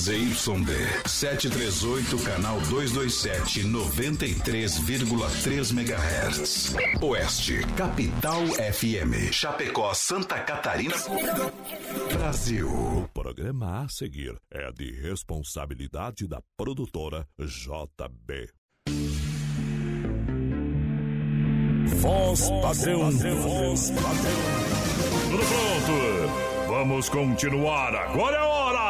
ZYD 738, canal 227, 93,3 MHz. Oeste, Capital FM. Chapecó, Santa Catarina. Brasil. O programa a seguir é de responsabilidade da produtora JB. Voz padrão, voz padrão. Tudo pronto? Vamos continuar. Agora é hora!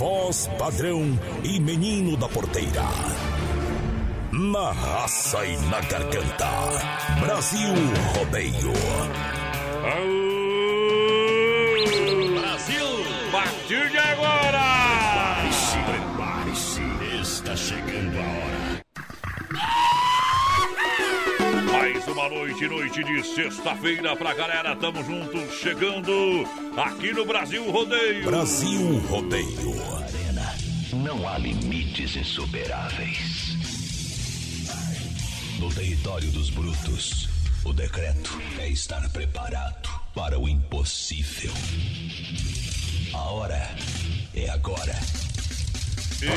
Voz padrão e menino da porteira. Na raça e na garganta. Brasil Rodeio. Brasil! A partir de agora! Uma noite, noite de sexta-feira pra galera. Tamo juntos, chegando aqui no Brasil Rodeio. Brasil Rodeio. Arena, não há limites insuperáveis. No território dos brutos, o decreto é estar preparado para o impossível. A hora é agora. Explodindo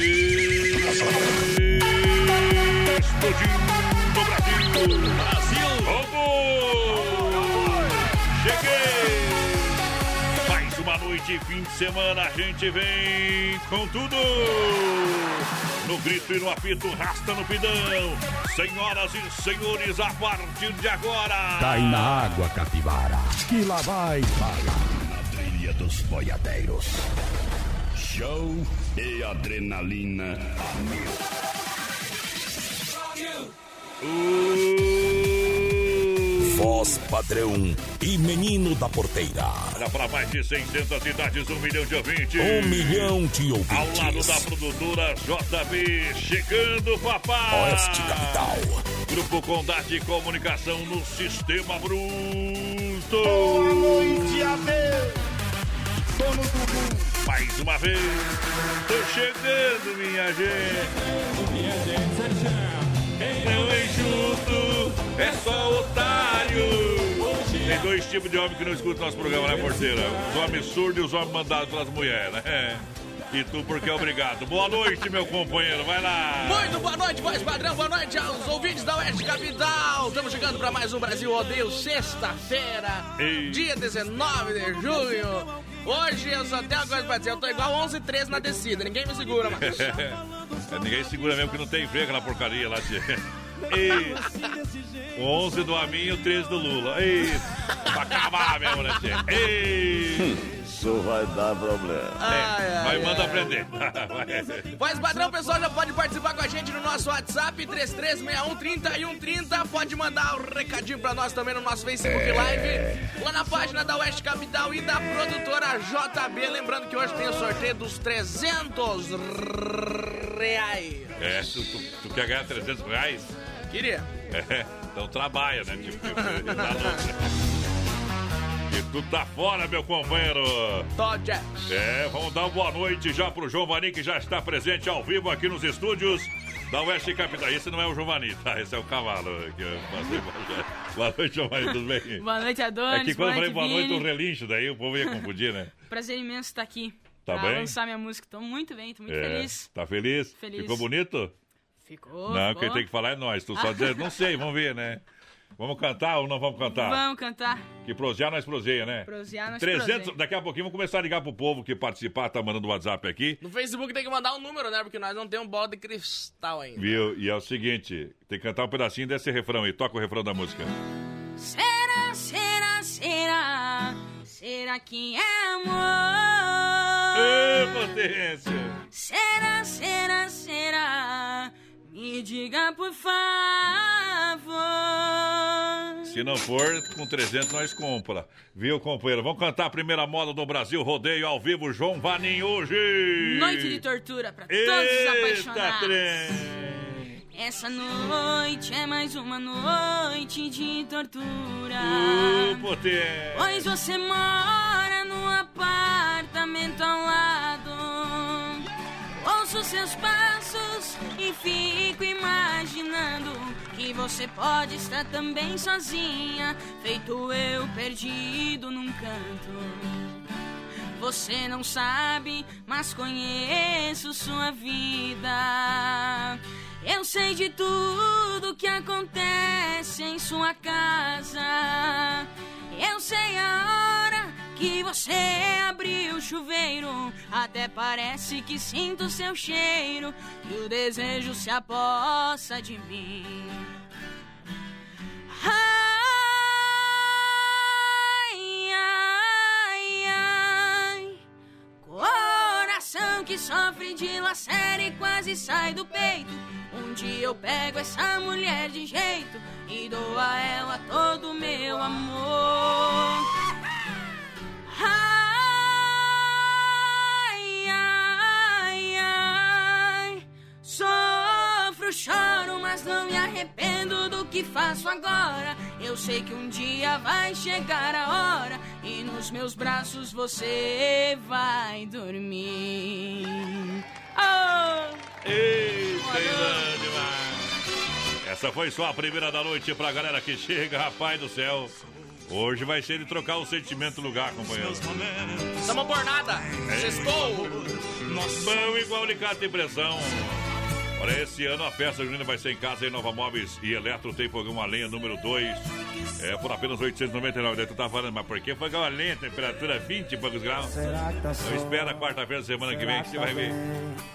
o Brasil. Brasil! Vamos! Cheguei! Mais uma noite, fim de semana, a gente vem com tudo! No grito e no apito, rasta no pidão. Senhoras e senhores, a partir de agora. Cai na água, capivara, que lá vai bala. Na trilha dos boiadeiros. Show e adrenalina a mil. Voz padrão e menino da porteira. Olha para mais de 600 cidades, um milhão de ouvintes. Um milhão de Ao lado ouvintes. da produtora JB, chegando, papai. Oeste Capital. Grupo Condade de Comunicação no Sistema Bruto. Boa noite, Adeus. Dono do mundo. Mais uma vez, tô chegando, minha gente. Não é junto, é só otário. Tem dois tipos de homem que não escutam nosso programa, né, porteira? Os homens surdos e os homens mandados pelas mulheres, né? E tu porque é obrigado. Boa noite, meu companheiro, vai lá. Muito boa noite, voz padrão, boa noite aos ouvintes da Oeste Capital. Estamos chegando para mais um Brasil Rodeio, sexta-feira, Ei. dia 19 de junho. Hoje eu só tenho uma coisa pra dizer, eu tô igual 11 e 13 na descida, ninguém me segura mais. É, ninguém segura mesmo que não tem freio na porcaria lá, tia. O 11 do Amin e o 13 do Lula. Ei, pra acabar mesmo, né, tia? Ei, Isso vai dar problema. Ai, ai, vai, manda ai. aprender. Vai. Voz padrão, pessoal, já pode participar com a gente no nosso WhatsApp, 33613130. Pode mandar um recadinho pra nós também no nosso Facebook Live, lá na página da Oeste Capital e da produtora JB. Lembrando que hoje tem o sorteio dos 300 reais. É, tu, tu, tu quer ganhar 300 reais? Queria. É, então trabalha, né? Tipo, tá louco, né? Tu tá fora, meu companheiro. Todd É, vamos dar uma boa noite já pro Giovanni, que já está presente ao vivo aqui nos estúdios da Oeste Capital. Esse não é o Giovanni, tá? Esse é o cavalo. Que eu passei pra- Boa noite, Giovanni, tudo bem? Boa noite, Adonis. É que quando eu falei boa noite, Vini. um relincho, daí o povo ia confundir, né? Prazer imenso estar aqui. Tá pra bem? lançar minha música. Tô muito bem, tô muito É, feliz. Tá feliz? Feliz. Ficou bonito? Ficou. não, ficou. quem tem que falar é nós. Tu só dizer, não sei, vamos ver, né? Vamos cantar ou não vamos cantar? Vamos cantar. Que prosear nós proseia, né? Prosear nós 300, proseia. daqui a pouquinho vamos começar a ligar pro povo que participar, tá mandando WhatsApp aqui. No Facebook tem que mandar um número, né? Porque nós não temos bola de cristal ainda. Viu? E é o seguinte, tem que cantar um pedacinho desse refrão aí. Toca o refrão da música. Será, será, será? Será que é amor? Ê, potência! Será, será, será? Me diga por favor. Se não for, com 300 nós compra. Viu, companheiro? Vamos cantar a primeira moda do Brasil, rodeio ao vivo, João Vanim hoje. Noite de tortura pra todos os apaixonados. trem. Essa noite é mais uma noite de tortura. Uh. Pois você mora no apartamento ao lado. Ouço seus passos e fico imaginando que você pode estar também sozinha, feito eu perdido num canto. Você não sabe, mas conheço sua vida. Eu sei de tudo que acontece em sua casa. Eu sei a hora que você abriu o chuveiro. Até parece que sinto seu cheiro. E o desejo se apossa de mim. Ai, Coração que sofre de lacera e quase sai do peito. Um dia eu pego essa mulher de jeito e dou a ela todo o meu amor. Ai, choro, mas não me arrependo do que faço agora. Eu sei que um dia vai chegar a hora e nos meus braços você vai dormir. Oh! Demais. Essa foi só a primeira da noite pra galera que chega, rapaz do céu. Hoje vai ser de trocar o sentimento lugar, companheiro. Tamo por nada. Sextou. Bom igual alicate impressão. Olha, esse ano a festa junina vai ser em casa em Nova Móveis e Eletro tem fogão a lenha número 2. É por apenas 899. Daí tu tá falando, mas por que fogão a lenha? Temperatura 20 e poucos graus. Então espera quarta-feira da semana que vem que você vai ver.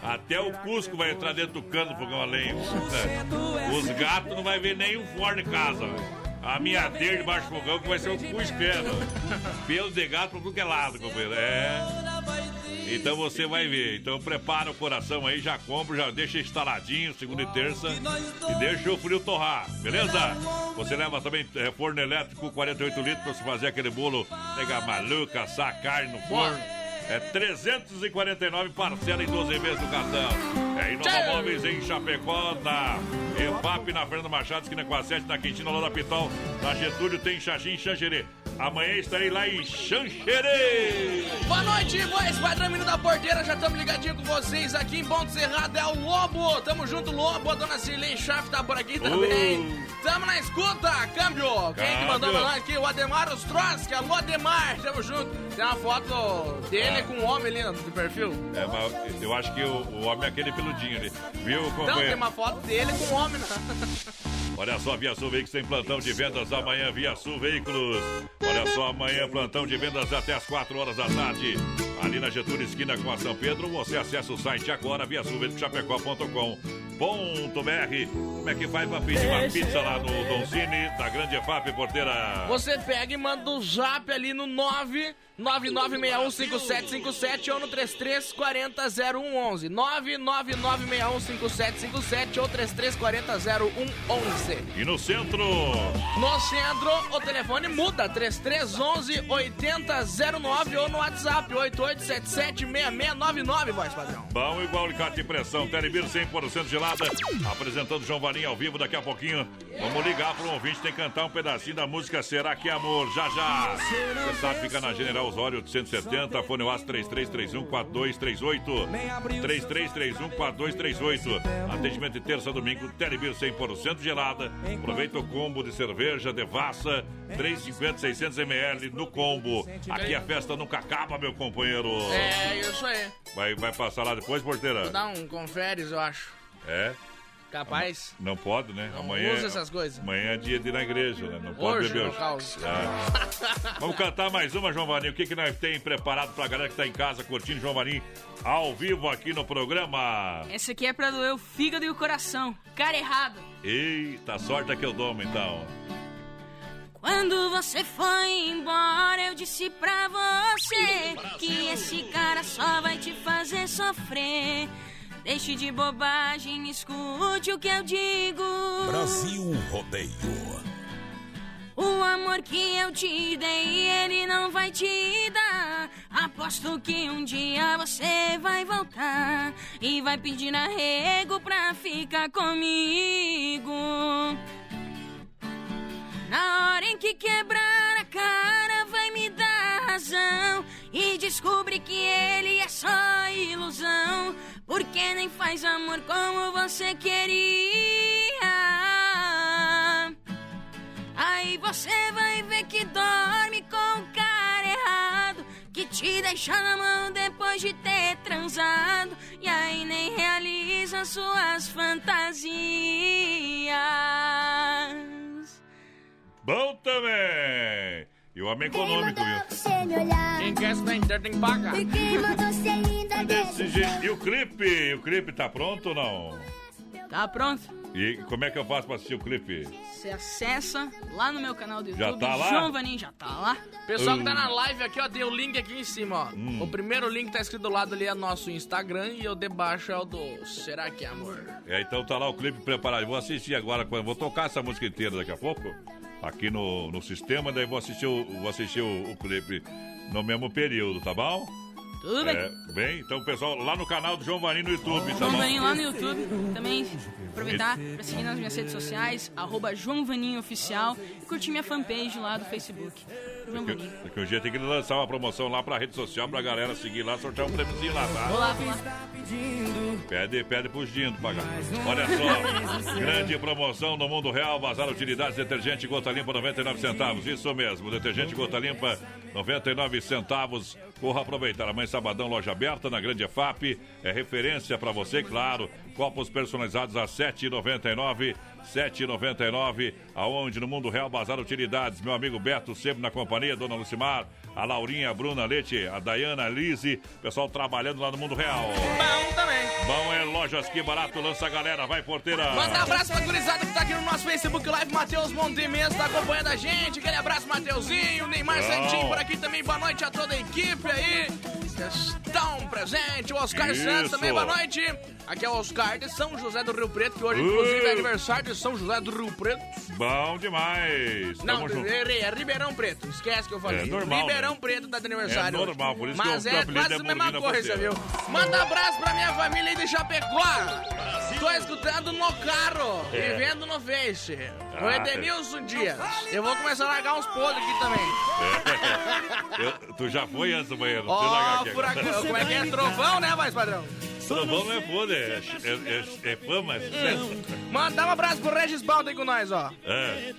Até o Cusco vai entrar dentro do cano do fogão a lenha. Os gatos não vai ver nenhum forno em casa. A minha deira debaixo do fogão que vai ser o Cusco, é, Pelo de gato tudo que é lado, companheiro. É. Então você vai ver. Então prepara o coração aí, já compra, já deixa instaladinho segunda e terça e deixa o frio torrar, beleza? Você leva também é, forno elétrico 48 litros pra você fazer aquele bolo pegar maluca, assar carne no forno. É 349 parcela em 12 vezes no cartão. É Inova Móveis em Chapecó, na EFAP, na Fernanda Machado, esquina com a 7, na Quintina, lá da Pitol. Na Getúlio tem Xaxim Xanxerê. Amanhã estarei lá em Xanxerê. Boa noite, voz padrão menino da porteira. Já estamos ligadinho com vocês aqui em Ponto Cerrado. É o Lobo. Tamo junto, Lobo. A dona Cirlei Schaff tá por aqui também. Tamo na escuta, câmbio. Quem que mandou pra nós aqui? O Ademar Ostroski. Alô, Ademar. Tamo junto. Tem uma foto dele com um homem ali no do perfil. É, mas eu acho que o, o homem é aquele peludinho ali. Viu, Então, tem companheiro? uma foto dele com um homem. Né? Olha só, Via Sul Veículos tem plantão de vendas amanhã, Via Sul Veículos. Olha só, amanhã plantão de vendas até as 4 horas da tarde. Ali na Getúlio, esquina com a São Pedro, você acessa o site agora, via sulveiculoschapecó.com.br. Como é que faz pra pedir uma pizza lá no Don Cine, da Grande EFAP, porteira? Você pega e manda um zap ali no 999615757 ou no 33400111. 999615757 ou 33400111. E no centro, No centro, o telefone muda, 3311-8009 ou no WhatsApp, 8877-6699, voz padrão. bom igual alicate de pressão, Telebir 100% gelada, apresentando João Valinho ao vivo daqui a pouquinho. Vamos ligar para um ouvinte, tem que cantar um pedacinho da música Será Que é Amor, já já. Você sabe, fica na General Osório 870, fone WhatsApp 3331-4238. 3331-4238. Atendimento de terça a domingo, Telebir 100% gelada. Aproveita o combo de cerveja Devassa, 350, 600 ml no combo. Aqui a festa nunca acaba, meu companheiro. É, isso aí. Vai, vai passar lá depois, porteira? Dá um conferes, eu acho. É? Capaz. Não pode, né? Não amanhã, usa essas coisas. Amanhã é dia de ir na igreja, né? Não pode Hoje, beber hoje. Ah. Vamos cantar mais uma, João Vanim. O que, que nós tem preparado pra galera que tá em casa curtindo João Vanim ao vivo aqui no programa? Esse aqui é pra doer o fígado e o coração. Cara errado. Eita, sorte é que eu domo então. Quando você foi embora, eu disse pra você que esse cara só vai te fazer sofrer. Deixe de bobagem, escute o que eu digo. Brasil Rodeio. O amor que eu te dei, ele não vai te dar. Aposto que um dia você vai voltar e vai pedir arrego pra ficar comigo. Na hora em que quebrar a cara, vai razão e descobre que ele é só ilusão, porque nem faz amor como você queria. Aí você vai ver que dorme com o cara errado, que te deixa na mão depois de ter transado, e aí nem realiza suas fantasias. Bom também! E o homem econômico, viu? Quem quer se inteiro tem que pagar. Desse jeito. E o clipe? O clipe tá pronto ou não? Tá pronto? E como é que eu faço pra assistir o clipe? Você acessa lá no meu canal do Já YouTube. tá lá? João Vaninho já tá lá. Pessoal que tá na live aqui, ó, tem o link aqui em cima, ó. Hum. O primeiro link tá escrito do lado ali é nosso Instagram e o de baixo é o do Será que é amor? É, então tá lá o clipe preparado. Eu Vou assistir agora, vou tocar essa música inteira daqui a pouco, aqui no, no sistema, daí vou assistir, o, vou assistir o, o clipe no mesmo período, tá bom? Tudo bem? É, bem, então pessoal, lá no canal do João Vaninho no YouTube, tá João bom? Vaninho lá no YouTube. Também aproveitar pra seguir nas minhas redes sociais, arroba João Vaninho Oficial. E curtir minha fanpage lá do Facebook. Vaninho. que um dia tem que lançar uma promoção lá pra rede social pra galera seguir lá, sortear um prêmiozinho lá, tá? Vou lá, vou lá. Pede, pede pro Dindo pagar. Olha só, grande promoção no mundo real, Bazar Utilidades, detergente gota limpa 99 centavos. Isso mesmo, detergente gota limpa 99 centavos. Corra aproveitar. Amanhã sabadão, loja aberta na Grande EFAP. É referência pra você, claro. Copos personalizados a 7,99. 7,99. Aonde? No mundo real, Bazar Utilidades. Meu amigo Beto, sempre na companhia, Dona Lucimar, a Laurinha, a Bruna Leite, a Dayana, a Lise. Pessoal trabalhando lá no mundo real. Bom também. Bom é lojas que barato, lança a galera, vai porteira. Manda um abraço pra gurizada que tá aqui no nosso Facebook Live, Matheus Montemenso tá acompanhando a gente. Aquele abraço, Mateuzinho, Neymar. Santinho por aqui também. Boa noite a toda a equipe aí. Estão presentes. O Oscar Isso. Santos também, boa noite. Aqui é o Oscar de São José do Rio Preto, que hoje, Uh. inclusive, é aniversário de São José do Rio Preto. Bom demais. Não, Tamo é Ribeirão Preto. Esquece que eu falei. É normal, Ribeirão né? Preto tá de aniversário. É normal, por isso Mas que o é quase é a mesma coisa, viu? Manda abraço pra minha família aí de Chapecó. Tô escutando no carro É. e vendo no Face. O Ah, Edenilson Dias. Eu vou começar a largar uns podres aqui também. Eu- tu já foi antes do banheiro. Ó, agora. furacão. Como é que é? Trovão, né, mais padrão? Trovão é foda, é, é, é, é fama, é sucesso. Mandar um abraço pro Regis Baldo aí com nós, ó. É.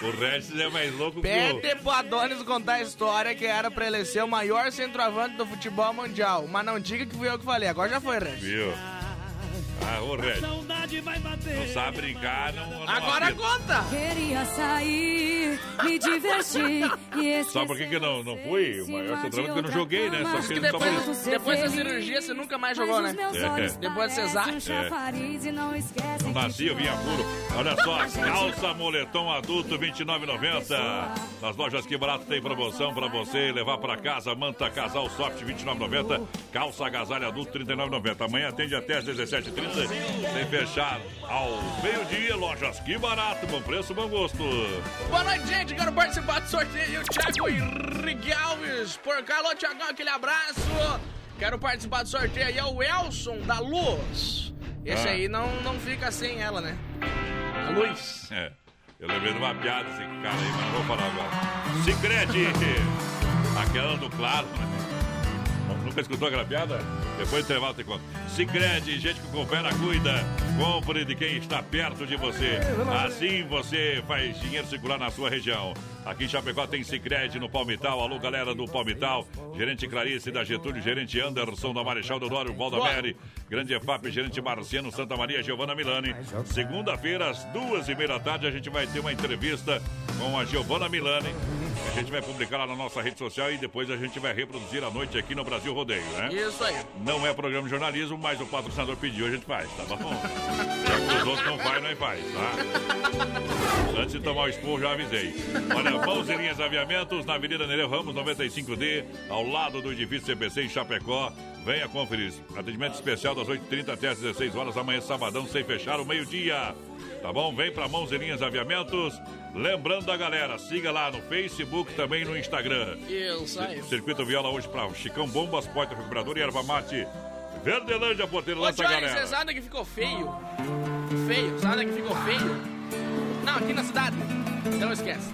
O Regis é mais louco que o... Pede pro Adonis contar a história que era pra ele ser o maior centroavante do futebol mundial. Mas não diga que fui eu que falei, agora já foi, Regis. Viu? Ah, ô Regis. Não sabe brincar, não... não Agora apita. conta! Queria sair, me divertir e esquecer. Sabe por que, que eu não, não fui? O maior centroavante que eu não joguei, né? Só que ele só depois, depois da cirurgia você nunca mais jogou, né? É. Depois de cesárea. Não nasci, eu vinha puro. Olha só, calça moletom adulto 29,90. Nas lojas que barato tem promoção pra você levar pra casa. Manta casal soft 29,90. Calça agasalho adulto 39,90. Amanhã atende até às 17h30. Sem fechar ao meio-dia. Lojas que barato, bom preço, bom gosto. Boa noite, gente. Quero participar do sorteio. Thiago Henrique Alves. Por alô, Thiagão, aquele abraço. Quero participar do sorteio aí. É o Elson da Luz. Esse Ah. aí não, não fica sem ela, né? A luz. É, eu lembrei de uma piada esse cara aí, mas não vou falar agora. Sicredi! Aquela do claro, né? Escutou aquela piada? Depois do intervalo tem conta. Sicredi, gente que coopera, cuida. Compre de quem está perto de você. Assim você faz dinheiro circular na sua região. Aqui em Chapecó tem Sicredi no Palmital. Alô, galera do Palmital. Gerente Clarice da Getúlio, gerente Anderson da Marechal Deodoro, Valdamere. Grande EFAP, gerente Marciano Santa Maria, Giovana Milani. Segunda-feira, às duas e meia da tarde, a gente vai ter uma entrevista com a Giovana Milani. A gente vai publicar lá na nossa rede social e depois a gente vai reproduzir à noite aqui no Brasil Rodeio, né? Isso aí. Não é programa de jornalismo, mas o patrocinador pediu, a gente faz, tá bom? Já que os outros não fazem, nós faz, tá? Antes de tomar o esporro, já avisei. Olha, mãos linhas aviamentos na Avenida Nereu Ramos, 95D, ao lado do edifício CPC em Chapecó. Venha conferir. Atendimento especial das 8h30 até as 16 horas, amanhã sabadão, sem fechar o meio-dia. Tá bom? Vem pra Mãos Linhas Aviamentos. Lembrando a galera, siga lá no Facebook também no Instagram. Isso. Circuito Viola hoje pra Chicão Bombas, Porta Recuperador e Erva Mate. Verdelândia, porteiro, lança a galera. vocês sabem que ficou feio? Feio, sabe que ficou feio? Não, aqui na cidade. Então esquece.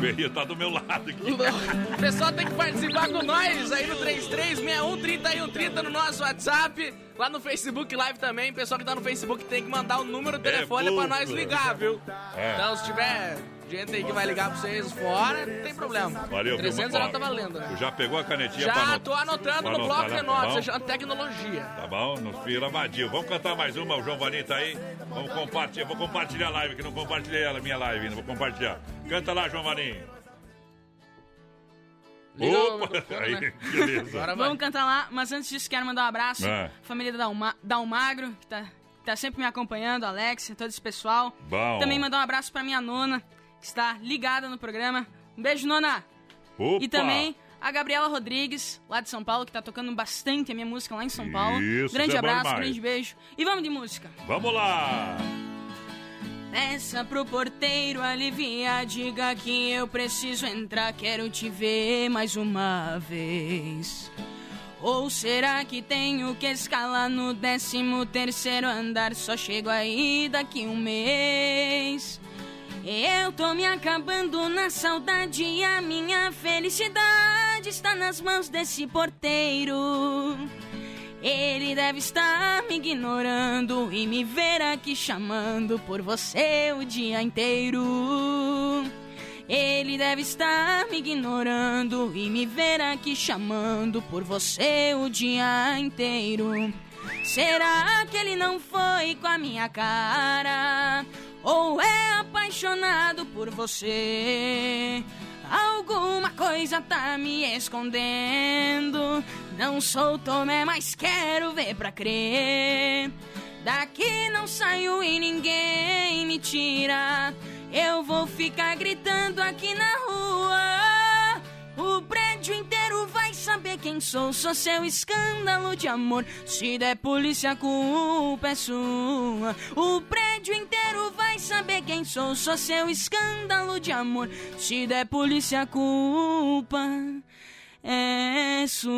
Feio tá do meu lado aqui. O pessoal tem que participar com nós aí no 33613130 no nosso WhatsApp, lá no Facebook Live também. O pessoal que tá no Facebook tem que mandar o número do É telefone pra pouco. nós ligar, viu? É. Então se tiver gente aí que vai ligar pra vocês fora, não tem problema. Valeu, 300 viu? já Ó, tá valendo, Tu né? já pegou a canetinha pra Já tô anotando no bloco de notas, Tá tecnologia. Tá bom? Nos fila vadio. Vamos cantar mais uma, o João Vaninho tá aí. Vamos compartilhar. Vou compartilhar a live, que não compartilhei ela, minha live ainda. Vou compartilhar. Canta lá, João Vaninho. Liga o Opa! Aí, né? beleza. Vamos cantar lá, mas antes disso quero mandar um abraço É. à família da Almagro, que tá, que tá sempre me acompanhando, Alex, todo esse pessoal. Bom. Também mandar um abraço pra minha nona, que está ligada no programa. Um beijo, nona! Opa! E também a Gabriela Rodrigues, lá de São Paulo, que tá tocando bastante a minha música lá em São Paulo. Isso, grande abraço, grande beijo. E vamos de música. Vamos lá! Peça pro porteiro alivia, diga que eu preciso entrar, quero te ver mais uma vez. Ou será que tenho que escalar no décimo terceiro andar? Só chego aí daqui um mês. Eu tô me acabando na saudade e a minha felicidade está nas mãos desse porteiro. Ele deve estar me ignorando e me ver aqui chamando por você o dia inteiro. Ele deve estar me ignorando e me ver aqui chamando por você o dia inteiro. Será que ele não foi com a minha cara? Ou é apaixonado por você? Alguma coisa tá me escondendo. Não sou Tomé, mas quero ver pra crer. Daqui não saio e ninguém me tira. Eu vou ficar gritando aqui na rua. O prédio inteiro vai saber quem sou. Sou seu escândalo de amor. Se der polícia, a culpa é sua. O prédio inteiro vai saber quem sou. Sou seu escândalo de amor. Se der polícia, a culpa é sua.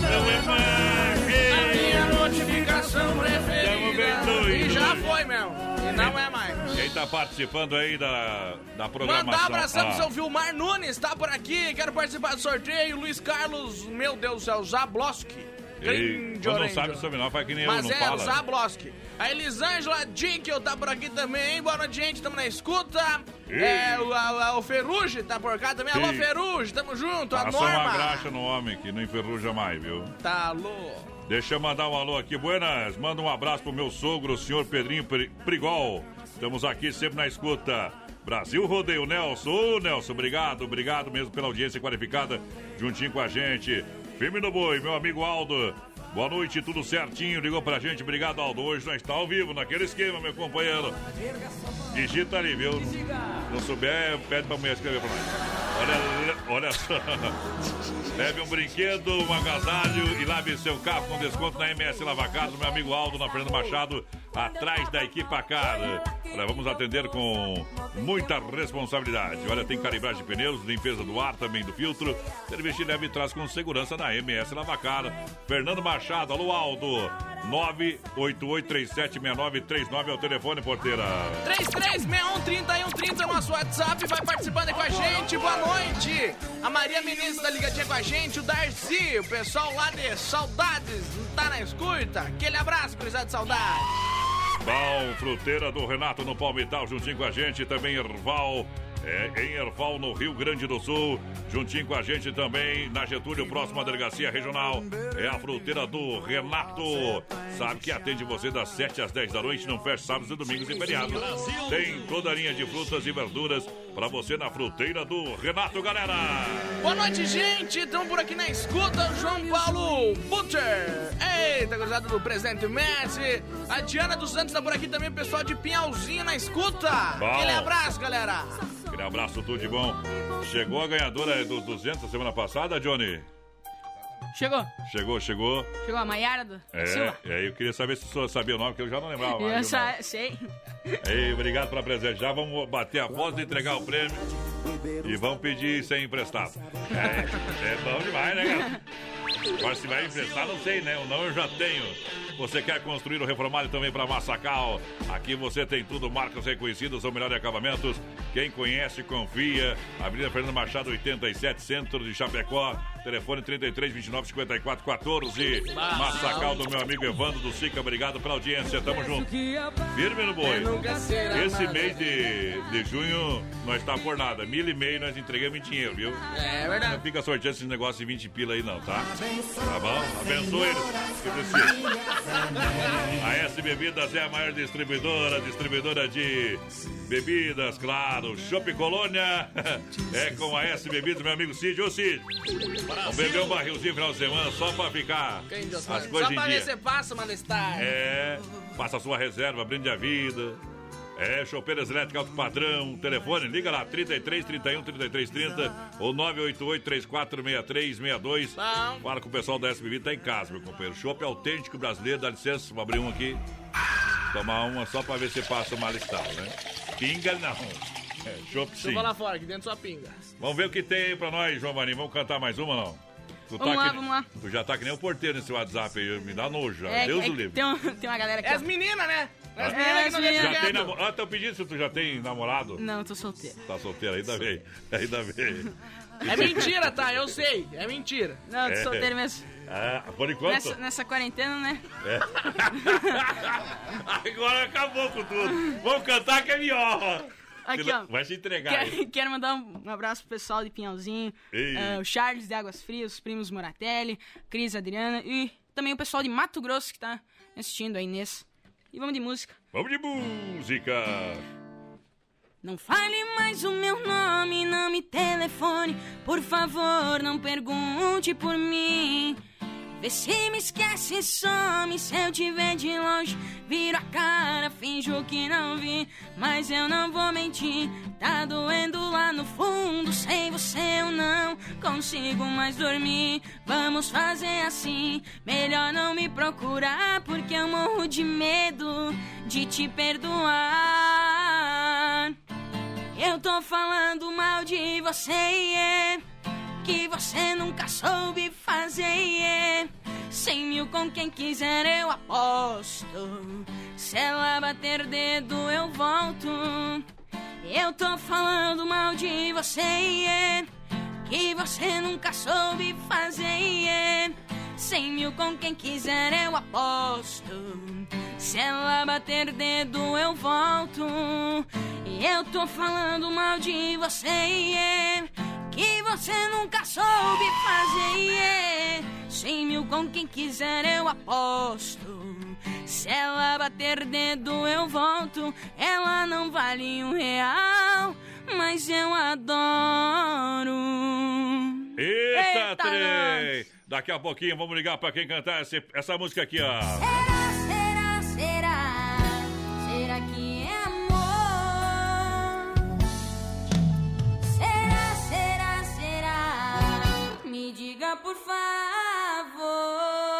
Não é mais! A minha notificação Tamo bem preferida. E já foi. E não é mais. Quem tá participando aí da, da programação? Mandar abração pro Ah, seu Vilmar Nunes, tá por aqui. Quero participar do sorteio. Luiz Carlos, meu Deus do céu, Zabloski. Ei, Grande quando não sabe o sobrenome, faz que nem Mas eu, não é, fala. Zabloski. A Elisângela Dinkel tá por aqui também. Boa noite, gente. Tamo na escuta. É, o, a- o Ferrugem tá por cá também. Alô, Ih. Ferrugem, tamo junto. A Passa uma Norma. graxa no homem que não enferruja mais, viu? Tá louco. Deixa eu mandar um alô aqui. Buenas, manda um abraço pro meu sogro, o senhor Pedrinho Pri- Prigol. Estamos aqui sempre na escuta. Brasil Rodeio, Nelson. Ô, Nelson, obrigado, obrigado mesmo pela audiência qualificada juntinho com a gente. Firme no boi, meu amigo Aldo. Boa noite, tudo certinho. Ligou pra gente, obrigado, Aldo. Hoje nós está ao vivo, naquele esquema, meu companheiro. Digita ali, viu? Não souber, pede pra mulher escrever pra nós. Olha, olha só. Leve um brinquedo, um agasalho e lave seu carro com desconto na MS Lavacato, meu amigo Aldo, na Fernando Machado, atrás da equipa Car. Olha, vamos atender com muita responsabilidade. Olha, tem calibragem de pneus, limpeza do ar, também do filtro. Serviço leve e traz com segurança na MS Lavacar. Fernando Machado, alô Aldo. 988376939 é o telefone, porteira. 33613130 é o nosso WhatsApp, vai participando aí com a gente, boa noite! A Maria Menezes tá ligadinha com a gente, o Darcy, o pessoal lá de Saudades, tá na escuta? Aquele abraço, cruzado de saudade! Bom, fruteira do Renato no Palmital, juntinho com a gente, também Erval. É, em Erval, no Rio Grande do Sul, juntinho com a gente também, na Getúlio, próxima delegacia regional, é a fruteira do Renato. Sabe que atende você das 7 às 10 da noite, não fecha sábados e domingos e feriados. Tem toda a linha de frutas e verduras para você na fruteira do Renato, galera. Boa noite, gente! Estamos por aqui na escuta, João Paulo Butcher. Eita, cruzado do Presidente Messi. A Diana dos Santos tá por aqui também, pessoal de Pinhalzinho na escuta. Bom. Aquele abraço, galera. Aquele abraço, tudo de bom. Chegou a ganhadora dos 200 semana passada, Johnny? Chegou. Chegou, chegou. Chegou a Maiara do É, Silva. é, eu queria saber se o senhor sabia o nome, que eu já não lembrava. Eu sa- sei. Ei, obrigado pela presença. Já vamos bater a foto e entregar o prêmio. E vamos pedir sem emprestado. É, é bom demais, né, cara? Agora, se vai emprestar, não sei, né? O não eu já tenho. Você quer construir ou reformar e também para Massacal? Aqui você tem tudo, marcas reconhecidas, ou melhores acabamentos. Quem conhece, confia. Avenida Fernando Machado, 87, centro de Chapecó. Telefone 33 29 54 14. Massacal do meu amigo Evandro do Sica. Obrigado pela audiência. Tamo junto. Firme no boi. Esse mês de, de junho nós tá por nada. Mil e meio nós entregamos em dinheiro, viu? É verdade. Não fica sorteando esse negócio de 20 pila aí não, tá? Tá bom? Abençoe eles. que precisa. A S Bebidas é a maior distribuidora, distribuidora de bebidas, claro. Chopp Colônia é com a S Bebidas, meu amigo Cid. Ô Cid, vamos beber um barrilzinho final de semana só pra ficar as coisas Só em pra ver dia. se você passa, malestar. É, faça a sua reserva, brinde a vida. É, chopeiras elétricas alto padrão. Telefone, liga lá, 33 31 33 30 ou 988 34 63 62. Fala com o pessoal da SBB, tá em casa, meu companheiro. Chopp autêntico brasileiro, dá licença, vou abrir um aqui. Tomar uma só pra ver se passa o mal-estar, né? Pinga não. É, chopp sim. Chupa lá fora, aqui dentro sua pinga. Vamos ver o que tem aí pra nós, João Marinho. Vamos cantar mais uma não? Tu Vamos lá, que- vamos lá. Tu já tá que nem o porteiro nesse WhatsApp aí, me dá nojo já. É, Deus é do que livre. tem, um- tem uma galera aqui. É as meninas, né? É as Ah. meninas que não É, deixam Já tem quieto. namorado? Ah, estão pedindo se tu já tem namorado. Não, eu tô solteiro. Tá solteiro, ainda bem. Ainda bem. É mentira, tá? Eu sei. É mentira. Não, eu tô É. solteiro mesmo. Ah, por enquanto. Nessa, nessa quarentena, né? É. Agora acabou com tudo. Vamos cantar que é melhor. Aqui, ó. Vai se entregar. aí. Quero, quero mandar um abraço pro pessoal de Pinhalzinho, ah, o Charles de Águas Frias, os primos Moratelli, Cris Adriana e também o pessoal de Mato Grosso que tá assistindo a Inês. E vamos de música. Vamos de música. Não fale mais o meu nome, não me telefone. Por favor, não pergunte por mim. Vê se me esquece some. Se eu te ver de longe, viro a cara, finjo que não vi. Mas eu não vou mentir, tá doendo lá no fundo. Sem você eu não consigo mais dormir. Vamos fazer assim, melhor não me procurar. Porque eu morro de medo de te perdoar. Eu tô falando mal de você, yeah, que você nunca soube fazer. Cem mil com quem quiser eu aposto. Se ela bater dedo eu volto. Eu tô falando mal de você, que você nunca soube fazer. Cem mil com quem quiser eu aposto. Se ela bater dedo eu volto. Eu tô falando mal de você, que você nunca soube fazer. yeah. Cem mil com quem quiser eu aposto. Se ela bater dedo eu volto. Ela não vale um real, mas eu adoro. Eita, Eita, trem! Daqui a pouquinho vamos ligar pra quem cantar esse- essa música aqui, ó. Será, diga por favor.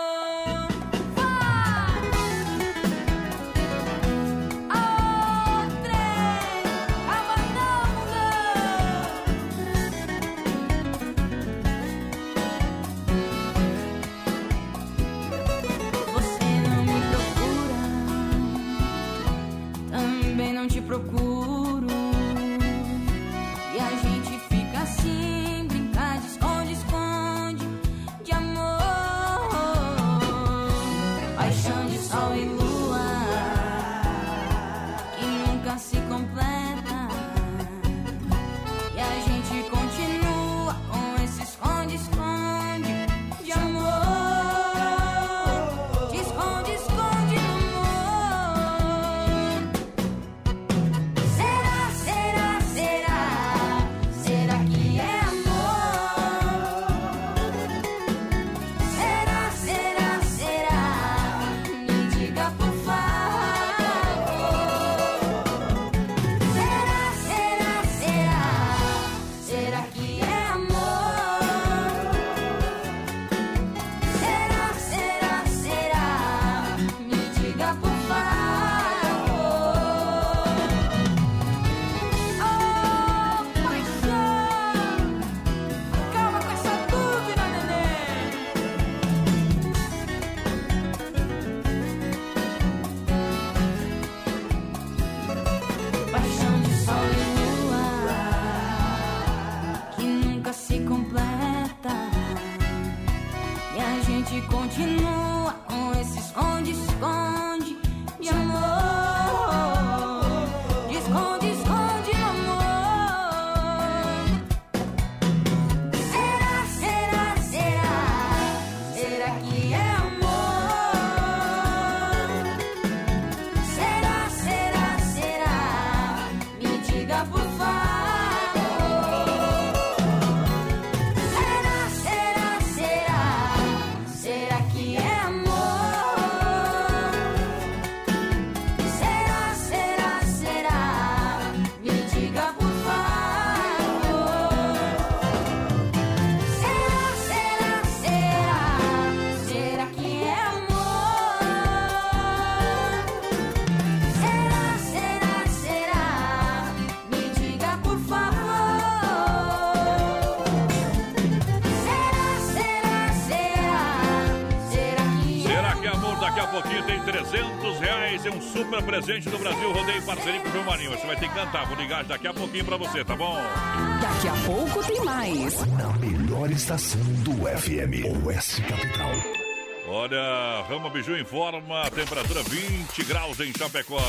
Super presente do Brasil Rodeio Parceria com o João Marinho. Você vai ter que cantar. Vou ligar daqui a pouquinho pra você, tá bom? Daqui a pouco tem mais. Na melhor estação do FM, Oeste Capital. Olha, Rama Biju informa, temperatura 20 graus em Chapecó.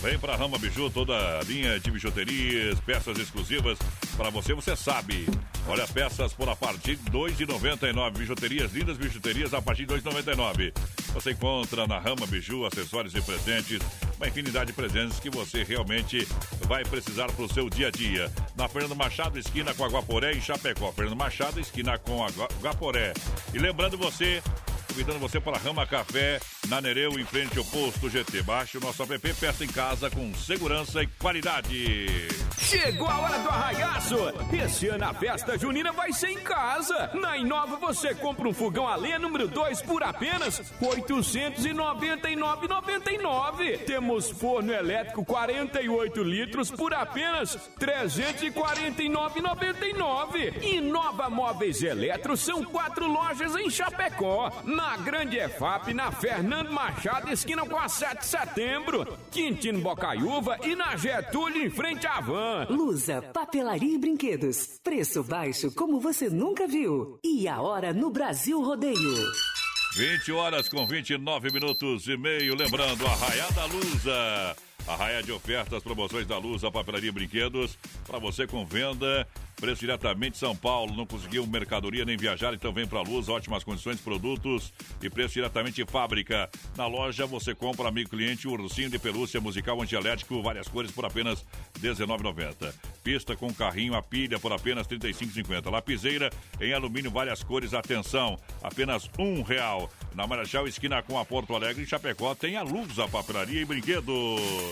Vem pra Rama Biju, toda a linha de bijuterias, peças exclusivas para você, você sabe. Olha, peças por a partir de R$ 2,99. Bijuterias, lindas bijuterias a partir de R$ 2,99. Você encontra na Rama Biju acessórios e presentes, uma infinidade de presentes que você realmente vai precisar para o seu dia a dia. Na Fernando Machado, esquina com a Guaporé, em Chapecó. Fernando Machado, esquina com a Gua- Guaporé. E lembrando você, convidando você para Rama Café, na Nereu, em frente ao posto GT. Baixe o nosso app, peça em casa com segurança e qualidade. Chegou a hora do arraiaço! Esse ano a festa junina vai ser em casa! Na Inova você compra um fogão a lenha número 2 por apenas R$ 899,99. Temos forno elétrico 48 litros por apenas R$ 349,99. Inova Móveis Eletro são quatro lojas em Chapecó. Na Grande EFAP, na Fernando Machado, esquina com a 7 de setembro. Quintino Bocaiúva e na Getúlio, em frente à van. Lusa, papelaria e brinquedos. Preço baixo como você nunca viu. E a hora no Brasil Rodeio. 20 horas com 29 minutos e meio. Lembrando, Arraiá da Lusa. Arraia de ofertas, promoções da Lusa, papelaria e brinquedos. Para você com venda, preço diretamente São Paulo. Não conseguiu mercadoria nem viajar, então vem para a Luz. Ótimas condições produtos e preço diretamente fábrica. Na loja você compra, amigo cliente, um ursinho de pelúcia musical antielétrico, várias cores por apenas R$19,90. Pista com carrinho a pilha por apenas R$ 35,50. Lapiseira em alumínio, várias cores. Atenção, apenas um real. Na Marechal, esquina com a Porto Alegre, em Chapecó, tem a Luz, a papelaria e brinquedos.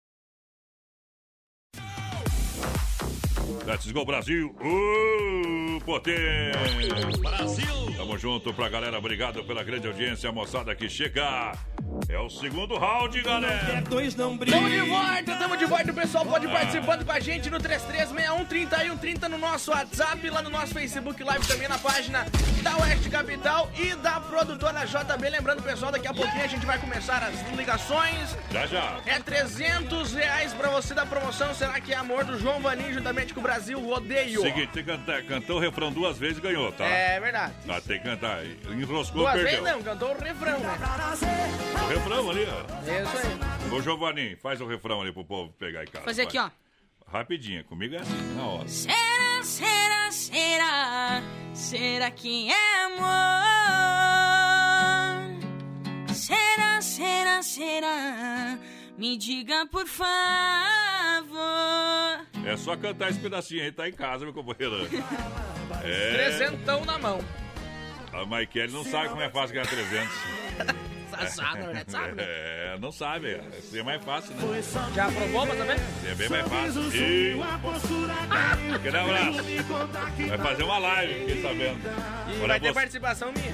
Let's go, Brasil! Uh, potência! Brasil! Tamo junto pra galera, obrigado pela grande audiência, moçada que chega. É o segundo round, galera. Dois não Tamo de volta, tamo de volta. O pessoal pode ir participando com a gente no 3361 no nosso WhatsApp, lá no nosso Facebook Live também na página da Oeste Capital e da produtora JB. Lembrando, pessoal, daqui a pouquinho a gente vai começar as ligações. Já, já. É 300 reais pra você da promoção. Será que é amor do João Vaninho juntamente com o Brasil Rodeio? Seguinte, tem que cantar, cantou o refrão duas vezes e ganhou, tá? É verdade. Tá, tem que cantar. Enroscou, Duas perdeu. vezes não, cantou o refrão, né? O refrão ali, ó. É isso aí. Ô, Giovanni, faz o refrão ali pro povo pegar em casa. Fazer aqui, ó. Rapidinho, comigo é assim, na hora. Será, será, será? Será que é amor? Será, será, será? Me diga por favor. É só cantar esse pedacinho aí, tá em casa, meu companheiro. É. Trezentão na mão. A Maikele não sabe como é fácil ganhar 300. Na verdade, sabe, né? É, não sabe. Esse é mais fácil, né? Já provou pra saber? Esse é bem mais fácil. E... Aquele abraço. Vai fazer uma live, fiquei sabendo. E Olha, vai ter você- participação minha.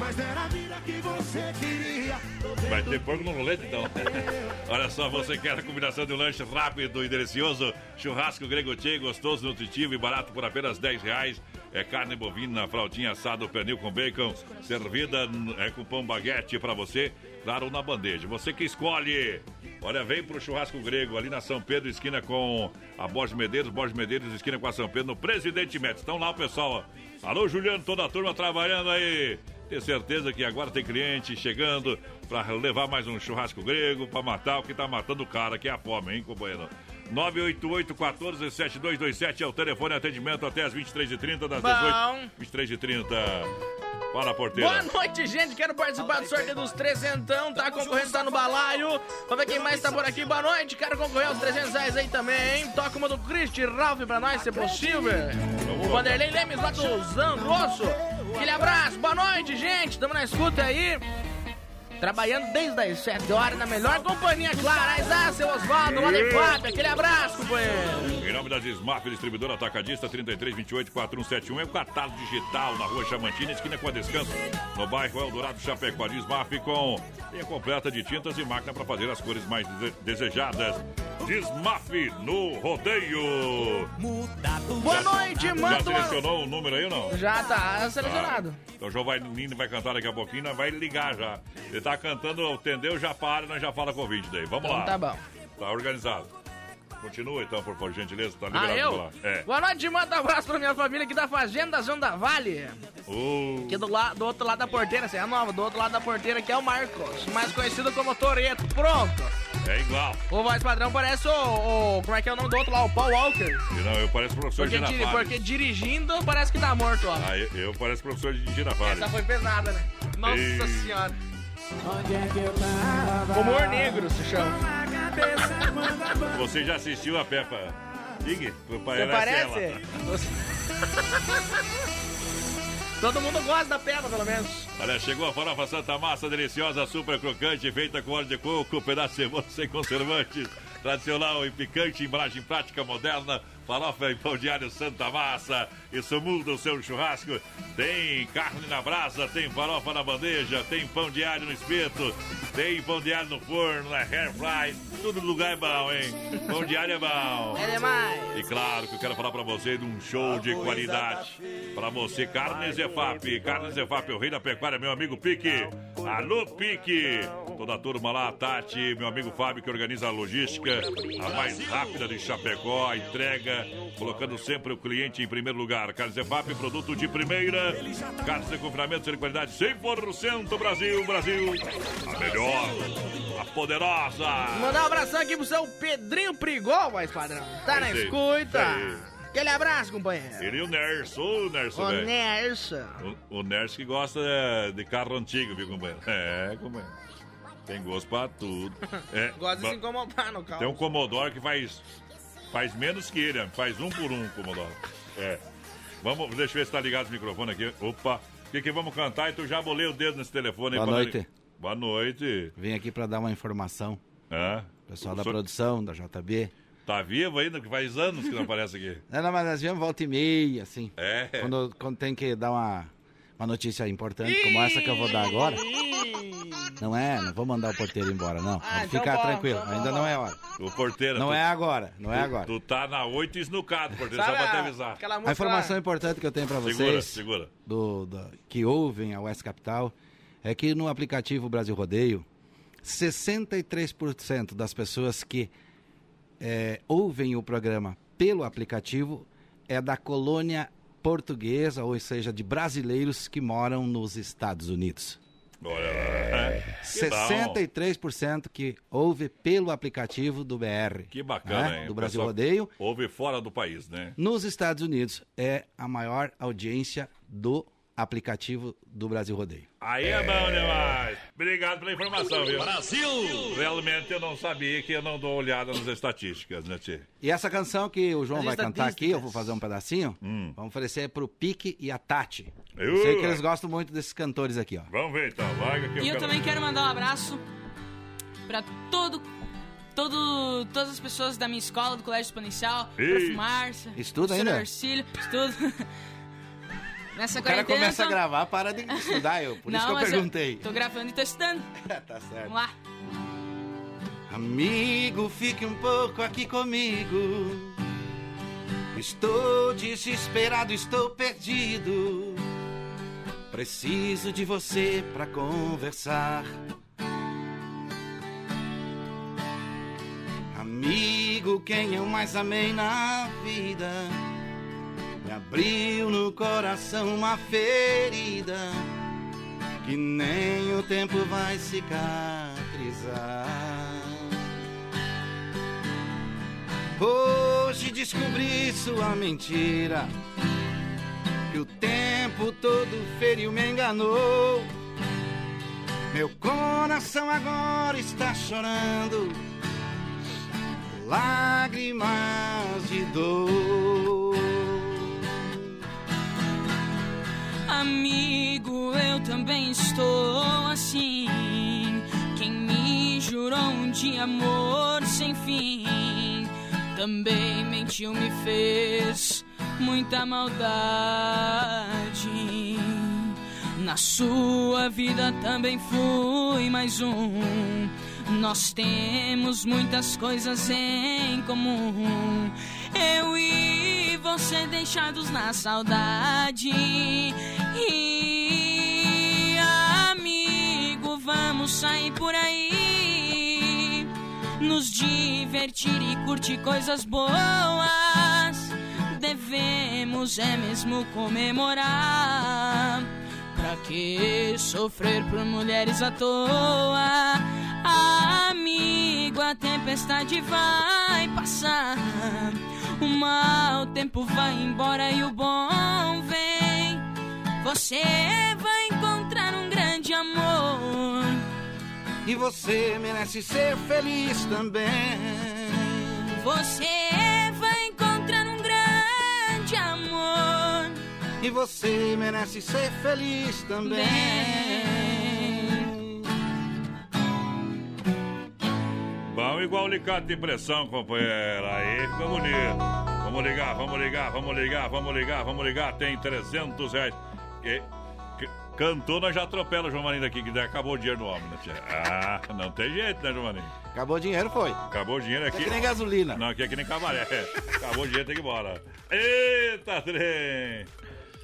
Vai ter porco no rolete, então. Olha só, você quer a combinação de um lanche rápido e delicioso, churrasco grego gostoso, nutritivo e barato por apenas 10 reais. É carne bovina, fraldinha assada, pernil com bacon, servida é com pão baguete para você, claro, na bandeja. Você que escolhe. Olha, vem pro churrasco grego ali na São Pedro, esquina com a Borges Medeiros, Borges Medeiros, esquina com a São Pedro, no Presidente Médici. Estão lá, o pessoal. Alô, Juliano, toda a turma trabalhando aí. Tenho certeza que agora tem cliente chegando para levar mais um churrasco grego para matar o que tá matando o cara, que é a fome, hein, companheiro? 988-14-7227 é o telefone atendimento até as 23h30, das Bom. 18 23h30. Fala, porteira. Boa noite, gente. Quero participar do sorteio dos trezentão. Tá concorrendo, tá no balaio. Vamos ver quem mais tá por aqui. Boa noite. Quero concorrer aos 300 reais aí também, hein? Toca uma do Cristi Ralph pra nós, se possível. O Vanderlei Lemes lá do Zangrosso. Aquele abraço. Boa noite, gente. Tamo na escuta aí. Trabalhando desde as 7 horas na melhor companhia, claro. Aizá, seu Osvaldo, lá de Fábio. Aquele abraço, companheiro. Em nome da Smaf, distribuidora atacadista 3328-4171, é o catálogo digital na rua Chamantina, esquina com a Descanso, no bairro Eldorado Chapecó. A Smaf com linha completa de tintas e máquina para fazer as cores mais dese- desejadas. Smaf no rodeio. Boa noite, Já manda uma... selecionou o número aí ou não? Já tá selecionado. Ah, então o João vai, Nino vai cantar daqui a pouquinho, nós vai ligar já. Ele tá cantando, entendeu? Já para, nós já fala com o vídeo daí. Vamos Então lá. tá bom. Tá organizado. Continua então, por favor, gentileza. Tá Ah, liberado eu? pra lá. É. Boa noite, manda um abraço pra minha família aqui da Fazenda Zonda Vale. Uh, Aqui do, la- do outro lado da porteira, você é nova, do outro lado da porteira que é o Marcos, mais conhecido como Toreto. Pronto. é igual. O voz padrão parece o, o- Como é que é o nome do outro lá? O Paul Walker. Não, eu pareço professor Porque, Girafales. porque dirigindo parece que tá morto, ó. Ah, eu, eu pareço professor de Girafales. Essa foi pesada, né? Nossa Ei. senhora. Humor negro se chama. Você já assistiu a Peppa Pig? Você Parece. Você- Todo mundo gosta da pedra, pelo menos. Olha, chegou a farofa Santa Massa, deliciosa, super crocante, feita com óleo de coco, pedaço de cebola sem conservantes. Tradicional e picante, embalagem prática moderna. Farofa e pão alho Santa Massa. Isso muda o seu churrasco. Tem carne na brasa, tem farofa na bandeja, tem pão alho no espeto, tem pão alho no forno, na air fry. Tudo lugar é bom, hein? Pão alho é bom. É demais. E claro que eu quero falar pra você de um show de qualidade. Pra você, Carne Zefap. Carne Zefap, o rei da pecuária, meu amigo Pique. Alô, Pique. Toda a turma lá, Tati, meu amigo Fábio, que organiza a logística, a mais rápida de Chapecó, a entrega, colocando sempre o cliente em primeiro lugar. Carne Zefap, produto de primeira. Carne de confinamento de qualidade 100% Brasil, Brasil. A melhor, a poderosa. Mandar um abração aqui pro seu Pedrinho Prigol, voz padrão. Tá na escuta. aí. Aquele abraço, companheiro. Ele e o Nerso, o Nerso, velho. Nerso. O, o Nerso que gosta é, de carro antigo, viu, companheiro? É, companheiro. Tem gosto pra tudo. É, Gosta de se incomodar no carro. Tem um Commodore que faz, faz menos que ele, faz um por um Commodore. É. Vamos, deixa eu ver se tá ligado o microfone aqui. Opa, o que que vamos cantar? E tu já bolei o dedo nesse telefone aí. Boa noite. Boa noite. Vim aqui para dar uma informação. É. Pessoal da produção, da JB. Tá vivo ainda, que faz anos que não aparece aqui. É, não, mas nós viemos volta e meia, assim. É. Quando, quando tem que dar uma, uma notícia importante, como essa que eu vou dar agora. Não é, não vou mandar o porteiro embora, não. Ah, então ficar bom, tranquilo, então ainda bom. não é hora. O porteiro. Não tu- é agora, não é tu- agora. Tu tá na 8 esnucado, porteiro, só Sabe pra te avisar. A informação importante que eu tenho para Segura, vocês, segura. Do, do- que ouvem a West Capital, é que no aplicativo Brasil Rodeio, 63% das pessoas que é, ouvem o programa pelo aplicativo é da colônia portuguesa, ou seja, de brasileiros que moram nos Estados Unidos. Bom. 63% que ouve pelo aplicativo do BR. Que bacana, né, hein? Do Brasil Rodeio. Ouve fora do país, né? Nos Estados Unidos é a maior audiência do aplicativo do Brasil Rodeio. Aí é bom demais. Obrigado pela informação, viu? Brasil! Realmente eu não sabia que eu não dou olhada nas estatísticas, né, Tchê? E essa canção que o João As vai cantar aqui, eu vou fazer um pedacinho, vamos oferecer pro Pique e a Tati. Uh. Eu sei que eles gostam muito desses cantores aqui, ó. Vamos ver então, larga aqui. E eu também quero mandar um abraço pra todo, todo, todas as pessoas da minha escola, do Colégio Exponencial. Prof. Márcia, Estuda professora ainda? Ercílio, estudo. Nessa O cara começa a gravar, para de estudar, eu, por isso que eu perguntei. tô gravando e tô estudando. tá certo. Vamos lá. Amigo, fique um pouco aqui comigo. Estou desesperado, estou perdido. Preciso de você pra conversar. Amigo, quem eu mais amei na vida. Me abriu no coração uma ferida que nem o tempo vai cicatrizar. Hoje descobri sua mentira, que o tempo todo feriu, me enganou. Meu coração agora está chorando, lágrimas de dor. Amigo, eu também estou assim. Quem me jurou um dia amor sem fim, também mentiu, me fez muita maldade. Na sua vida também fui mais um. Nós temos muitas coisas em comum. Eu e você deixados na saudade. E amigo, vamos sair por aí. Nos divertir e curtir coisas boas. Devemos é mesmo comemorar. Pra que sofrer por mulheres à toa? Amigo, a tempestade vai passar. O mau tempo vai embora e o bom vem. Você vai encontrar um grande amor. E você merece ser feliz também. Você E você merece ser feliz também. Bom, igual alicate de pressão, companheira. Aí ficou bonito. Vamos ligar, vamos ligar, vamos ligar, vamos ligar, vamos ligar. Tem 300 reais. Cantou, nós já atropela o João Marinho daqui, que acabou o dinheiro do homem, né, tia? Ah, não tem jeito, né, João Marinho? Acabou o dinheiro, foi. Acabou o dinheiro aqui. É que nem gasolina. Não, aqui é que nem cabaré. Acabou o dinheiro, tem que ir embora. Eita, trem!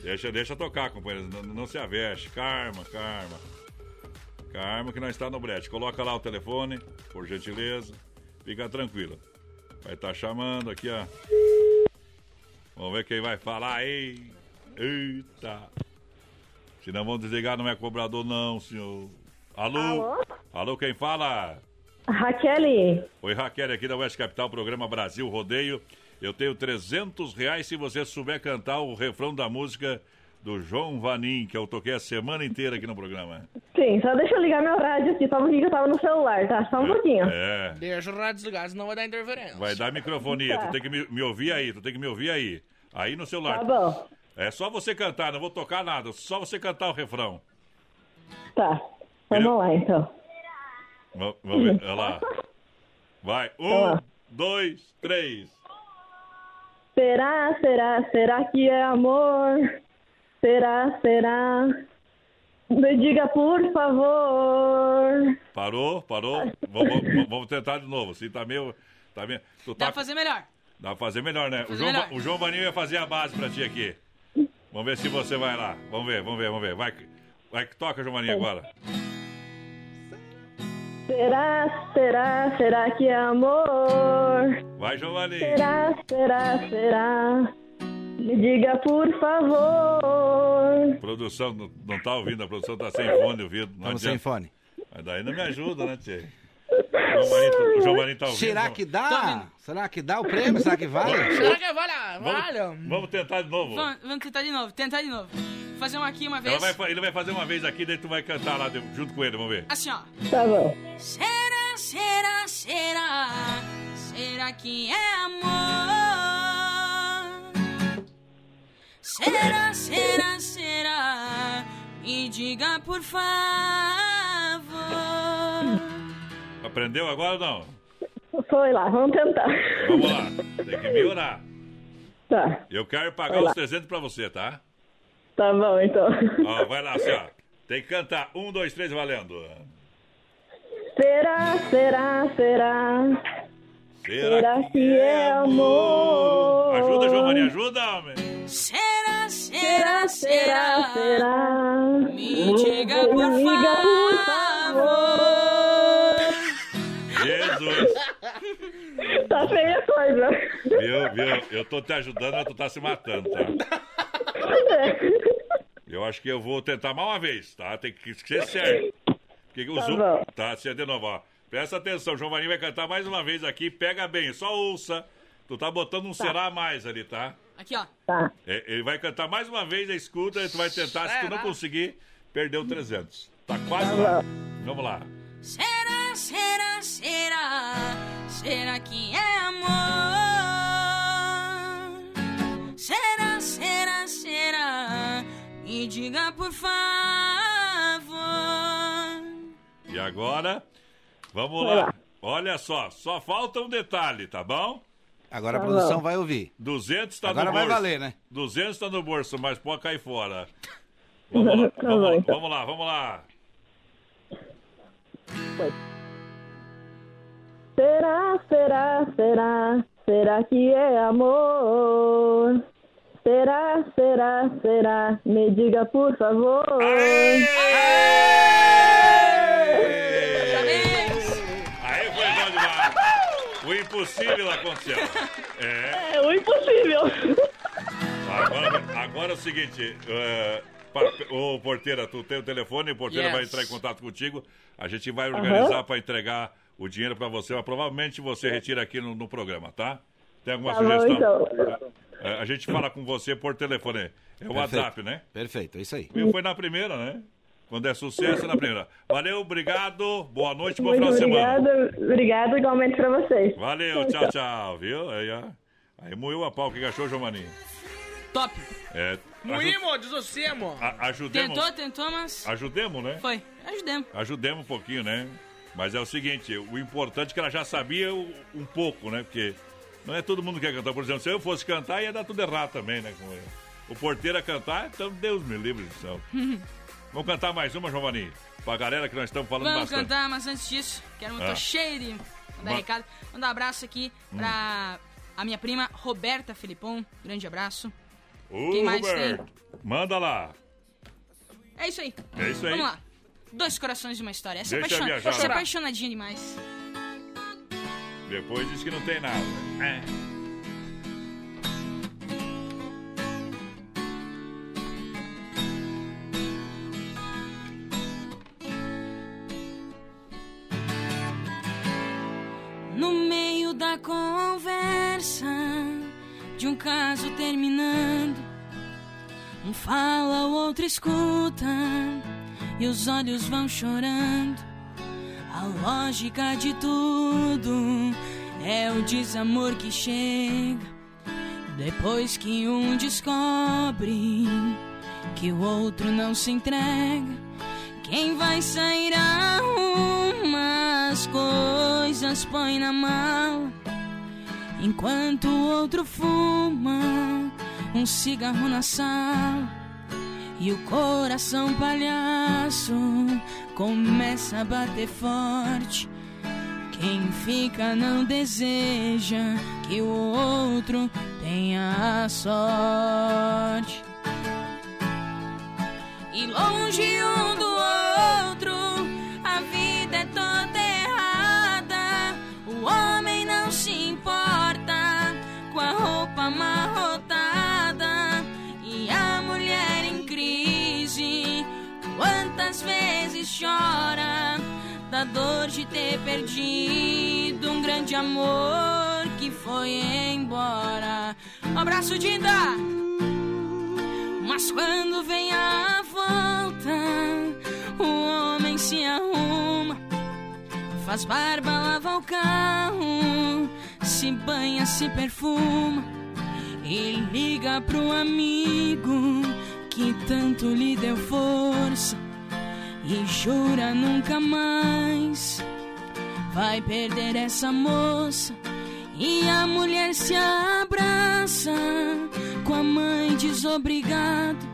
Deixa, deixa tocar, companheiros. Não, não se aveste. Karma, karma. Karma que nós está no brete. Coloca lá o telefone, por gentileza. Fica tranquila. Vai estar chamando aqui, ó. Vamos ver quem vai falar aí. Eita. Se não vão desligar, não é cobrador, não, senhor. Alô? Alô? Alô, quem fala? Raquel, Oi, Raquel, aqui da Oeste Capital, programa Brasil Rodeio. Eu tenho 300 reais se você souber cantar o refrão da música do João Vanim, que eu toquei a semana inteira aqui no programa. sim, só deixa eu ligar meu rádio aqui, só um pouquinho que eu tava no celular, tá? Só um pouquinho. É, Deixa o rádio desligado, senão vai dar interferência. vai dar microfonia, Tá. tu tem que me, me ouvir aí, tu tem que me ouvir aí. Aí no celular. Tá bom. É só você cantar, não vou tocar nada, só você cantar o refrão. Tá, vamos lá então. Va- Vamos ver, olha lá. Vai, Tá um, lá. dois, três. Será, será, será que é amor? Será, será? Me diga por favor. Parou, parou. Vamos, vamos- tentar de novo. Se tá meio. Tá meio tu Dá tá, pra fazer melhor. Dá pra fazer melhor, né? O Fazer João, melhor. O João Vaninho vai fazer a base pra ti aqui. Vamos ver se você vai lá. Vamos ver, vamos ver, vamos ver. Vai, que- vai que toca, João Vaninho, agora. Será, será, será que é amor? Vai, Vaninho. Será, será, será? Me diga por favor. Produção não, não tá ouvindo, a produção tá sem fone ouvido. Não Estamos sem fone. Mas daí não me ajuda, né, Tchê? O João Vaninho tá ouvindo. Será que dá? Será que dá o prêmio? Será que vale? Será que vale? Vamos, Vale? vamos tentar de novo. Vamos, vamos tentar de novo, tentar de novo. Fazer uma aqui uma vez. Vai ele vai fazer uma vez aqui, daí tu vai cantar lá de- junto com ele, vamos ver. Assim, ó. Tá bom. Será, será, será? Será que é amor? Será, será, será? Me diga por favor. Aprendeu agora ou não? Foi lá, vamos tentar. Vamos lá, tem que melhorar. Tá, Eu quero pagar os 300 pra você, tá? Tá bom então. Ó, vai lá, assim, ó. Tem que cantar. Um, dois, três, valendo. Será, será, será? Será que é amor? Ajuda, João Maria, ajuda, homem. Será, será, será? será? Me diga por por favor. Jesus. Tá feia a coisa. Viu, viu? Eu tô te ajudando, mas tu tá se matando, tá? Eu acho que eu vou tentar mais uma vez, tá? Tem que ser certo. Porque o Tá Zoom... Tá, se é de novo, ó. Presta atenção, João Marinho vai cantar mais uma vez aqui. Pega bem, só ouça. Tu tá botando um será a mais ali, tá? Aqui, ó. Tá. É, ele vai cantar mais uma vez, a escuta, e tu vai tentar. Se tu não conseguir, perdeu 300. Tá quase lá. Vamos lá. Será, será, será? Será que é amor? Será, será, será? Me diga por favor. E agora, vamos Vai lá. Olha só, só falta um detalhe, tá bom? Agora a Tá produção vai ouvir. 200 tá Agora no vai bolso. valer, né? 200 tá no bolso, mas pode cair fora. Vamos lá, Tá vamos, lá, então. vamos lá, vamos lá. Será, será, será? Será que é amor? Será, será, será? Me diga por favor. Aí foi bom demais. O impossível aconteceu. É. É o impossível. Agora, agora é o seguinte, é, pa- ô porteira, tu tem o telefone, o porteira Yes. vai entrar em contato contigo. A gente vai organizar para entregar o dinheiro para você, mas provavelmente você retira aqui no, no programa, tá? Tem alguma Tá bom, sugestão? então. É, a gente fala com você por telefone. É o Perfeito. WhatsApp, né? Perfeito, é isso aí. Eu foi na primeira, né? Quando é sucesso, é na primeira. Valeu, obrigado, boa noite, bom Muito final de semana. obrigada. Obrigada igualmente pra vocês. Valeu, tchau, tchau, viu? Aí, ó. Aí moeu a pau, o que achou, Maninho? Top. É, aju- Muimo, desossemo. a- ajudemos, Tentou, tentou, mas ajudemos, né? foi. Ajudemos. Ajudemos um pouquinho, né? Mas é o seguinte, o importante é que ela já sabia um pouco, né? Porque não é todo mundo que quer cantar. Por exemplo, se eu fosse cantar, ia dar tudo errado também, né? Ele. O porteiro a cantar, então Deus me livre do céu. Vamos cantar mais uma, Giovanni? Pra galera que nós estamos falando Vamos bastante. cantar, mas antes disso, quero muito Ah. cheio de mandar Ma- recado. Mandar um abraço aqui Hum. pra a minha prima Roberta Felipon. Grande abraço. Ô, Quem mais Roberto, Manda lá. É isso aí. É isso aí. Vamos lá. Dois corações e uma história. Essa é Deixa apaixona... viajar. Essa apaixonadinha demais. Depois diz que não tem nada. É. No meio da conversa de um caso terminando, um fala, o outro escuta e os olhos vão chorando. A lógica de tudo é o desamor que chega depois que um descobre que o outro não se entrega. Quem vai sair arruma as coisas, põe na mala. Enquanto o outro fuma um cigarro na sala. E o coração palhaço começa a bater forte. Quem fica não deseja que o outro tenha sorte. E longe um do outro, chora da dor de ter perdido um grande amor que foi embora. Um abraço, Dinda! Mas quando vem a volta, o homem se arruma, faz barba, lava o carro, se banha, se perfuma e liga pro amigo que tanto lhe deu força e jura nunca mais vai perder essa moça. E a mulher se abraça com a mãe desobrigado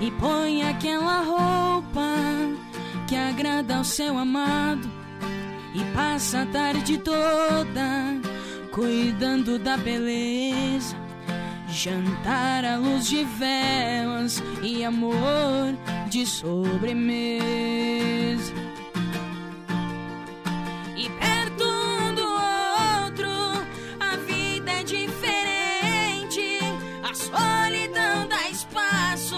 e põe aquela roupa que agrada ao seu amado e passa a tarde toda cuidando da beleza. Jantar à luz de velas e amor de sobremesa. E perto um do outro, a vida é diferente. A solidão dá espaço,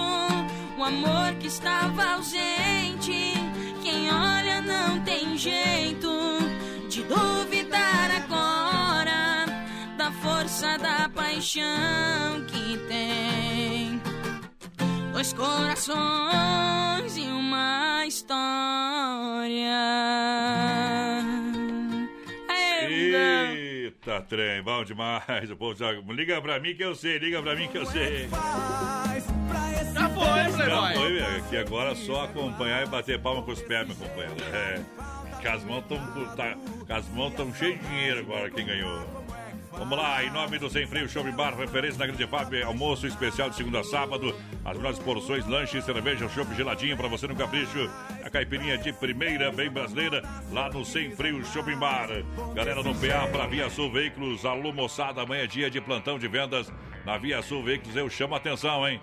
o amor que estava ausente. Quem olha não tem jeito força da paixão que tem. Dois corações e uma história. Eita, trem, bom demais. O povo já... Liga pra mim que eu sei, liga pra mim que eu sei. Já foi, Já Playboy. foi, velho. Que agora é só acompanhar e bater palma com os pés, meu companheiro. É. Que as mãos estão tá, que as mãos tão cheias de dinheiro agora, quem ganhou. Vamos lá, em nome do Sem Frio Show Bar, referência na Grande FAP, almoço especial de segunda a sábado, as melhores porções, lanche, cerveja, chopp geladinho pra você no capricho, a caipirinha de primeira, bem brasileira, lá no Sem Frio Shopping Bar. Galera no PA pra Via Sul Veículos, alô moçada, amanhã é dia de plantão de vendas na Via Sul Veículos, eu chamo a atenção, hein?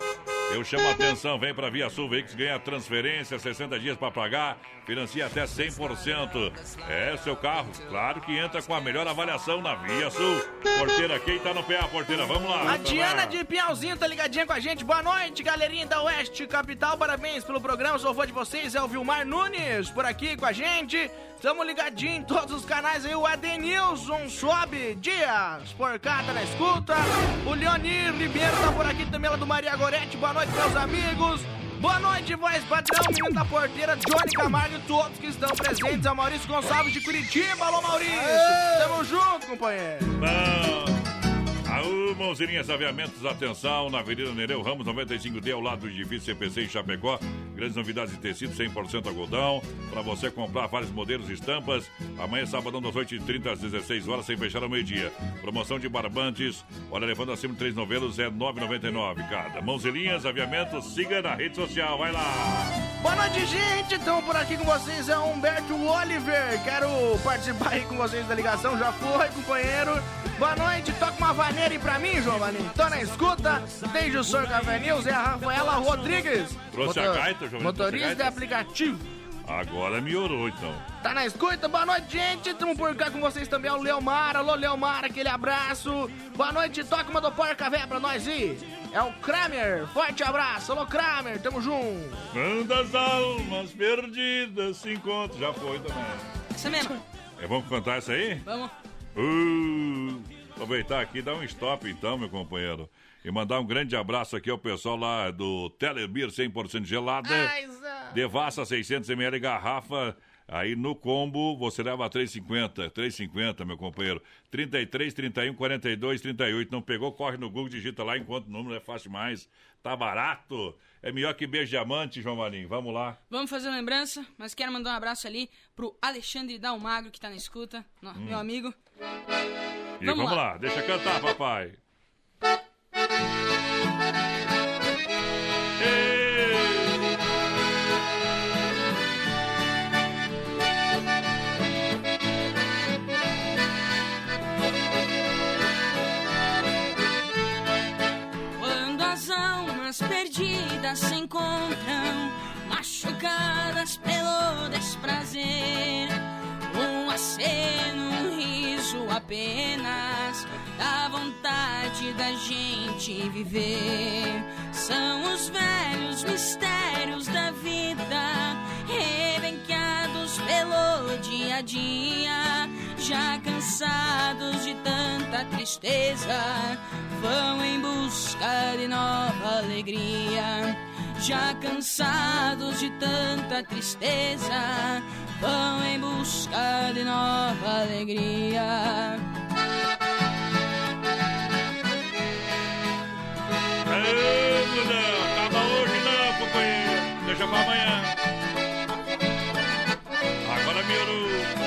Eu chamo a atenção, vem pra Via Sul Veículos, ganha transferência, 60 dias pra pagar, financia até 100%. É, seu carro, claro que entra com a melhor avaliação na Via Sul. Porteira, quem tá no PA, porteira? Vamos lá. A Diana de Pinhalzinho tá ligadinha com a gente. Boa noite, galerinha da Oeste Capital. Parabéns pelo programa. Sou fã de vocês. É o Vilmar Nunes por aqui com a gente. Tamo ligadinho em todos os canais aí. O Adenilson Sobe Dias por cá, tá na escuta. O Leonir Ribeiro tá por aqui também, lá do Maria Gorete. Boa noite, meus amigos. Boa noite, voz padrão, menino da porteira, Johnny Camargo e todos que estão presentes. A Maurício Gonçalves de Curitiba. Alô, Maurício. Tamo junto, companheiro. Bom. Aú, mãozinhas aviamentos, atenção, na Avenida Nereu Ramos 95D, ao lado do edifício CPC em Chapecó. Grandes novidades de tecido, 100% algodão. Para você comprar vários modelos e estampas. Amanhã, sábado, das 8h30 às 16 horas, sem fechar ao meio-dia. Promoção de barbantes, olha, levando acima de três novelos, é R$ 9,99 cada. Mãozinhas, aviamentos, siga na rede social, vai lá. Boa noite, gente. Estamos por aqui com vocês. É Humberto Oliver. Quero participar aí com vocês da ligação. Já foi, companheiro. Boa noite. Toca uma vaneira aí pra mim, Vaninho. Tô na escuta. Desde o Sr. Café News é a Rafaela Rodrigues. Trouxe a gaita, a Motorista gaita? de aplicativo. Agora melhorou, então. Tá na escuta? Boa noite, gente. Estamos por cá com vocês também. É o Leomar. Alô, Leomar, aquele abraço. Boa noite. Toca uma do Porca Véia pra nós aí. É o Kramer. Forte abraço. Alô, Kramer. Tamo junto. Quando as almas perdidas se encontram. Já foi também. Isso mesmo. É, vamos cantar essa aí? Vamos. Uh, aproveitar aqui, dar um stop então, meu companheiro. E mandar um grande abraço aqui ao pessoal lá do Telebir 100% gelada. Devassa 600ml garrafa. Aí no combo você leva 3,50. 3,50, meu companheiro. 33, 31, 42, 38. Não pegou? Corre no Google, digita lá enquanto o número é fácil demais. Tá barato. É melhor que beijo diamante, João Marinho. Vamos lá. Vamos fazer lembrança, mas quero mandar um abraço ali pro Alexandre Dalmagro, que tá na escuta, Hum. meu amigo. E Vamos vamos, lá. lá. Deixa cantar, papai. Quando as almas perdidas se encontram, machucadas pelo desprazer, um aceno, apenas dá vontade da gente viver. São os velhos mistérios da vida, rebenqueados pelo dia a dia. Já cansados de tanta tristeza, vão em busca de nova alegria. Já cansados de tanta tristeza, vão em busca de nova alegria. Aê, não, acaba hoje não, companheiro. Deixa pra amanhã. Agora melhorou.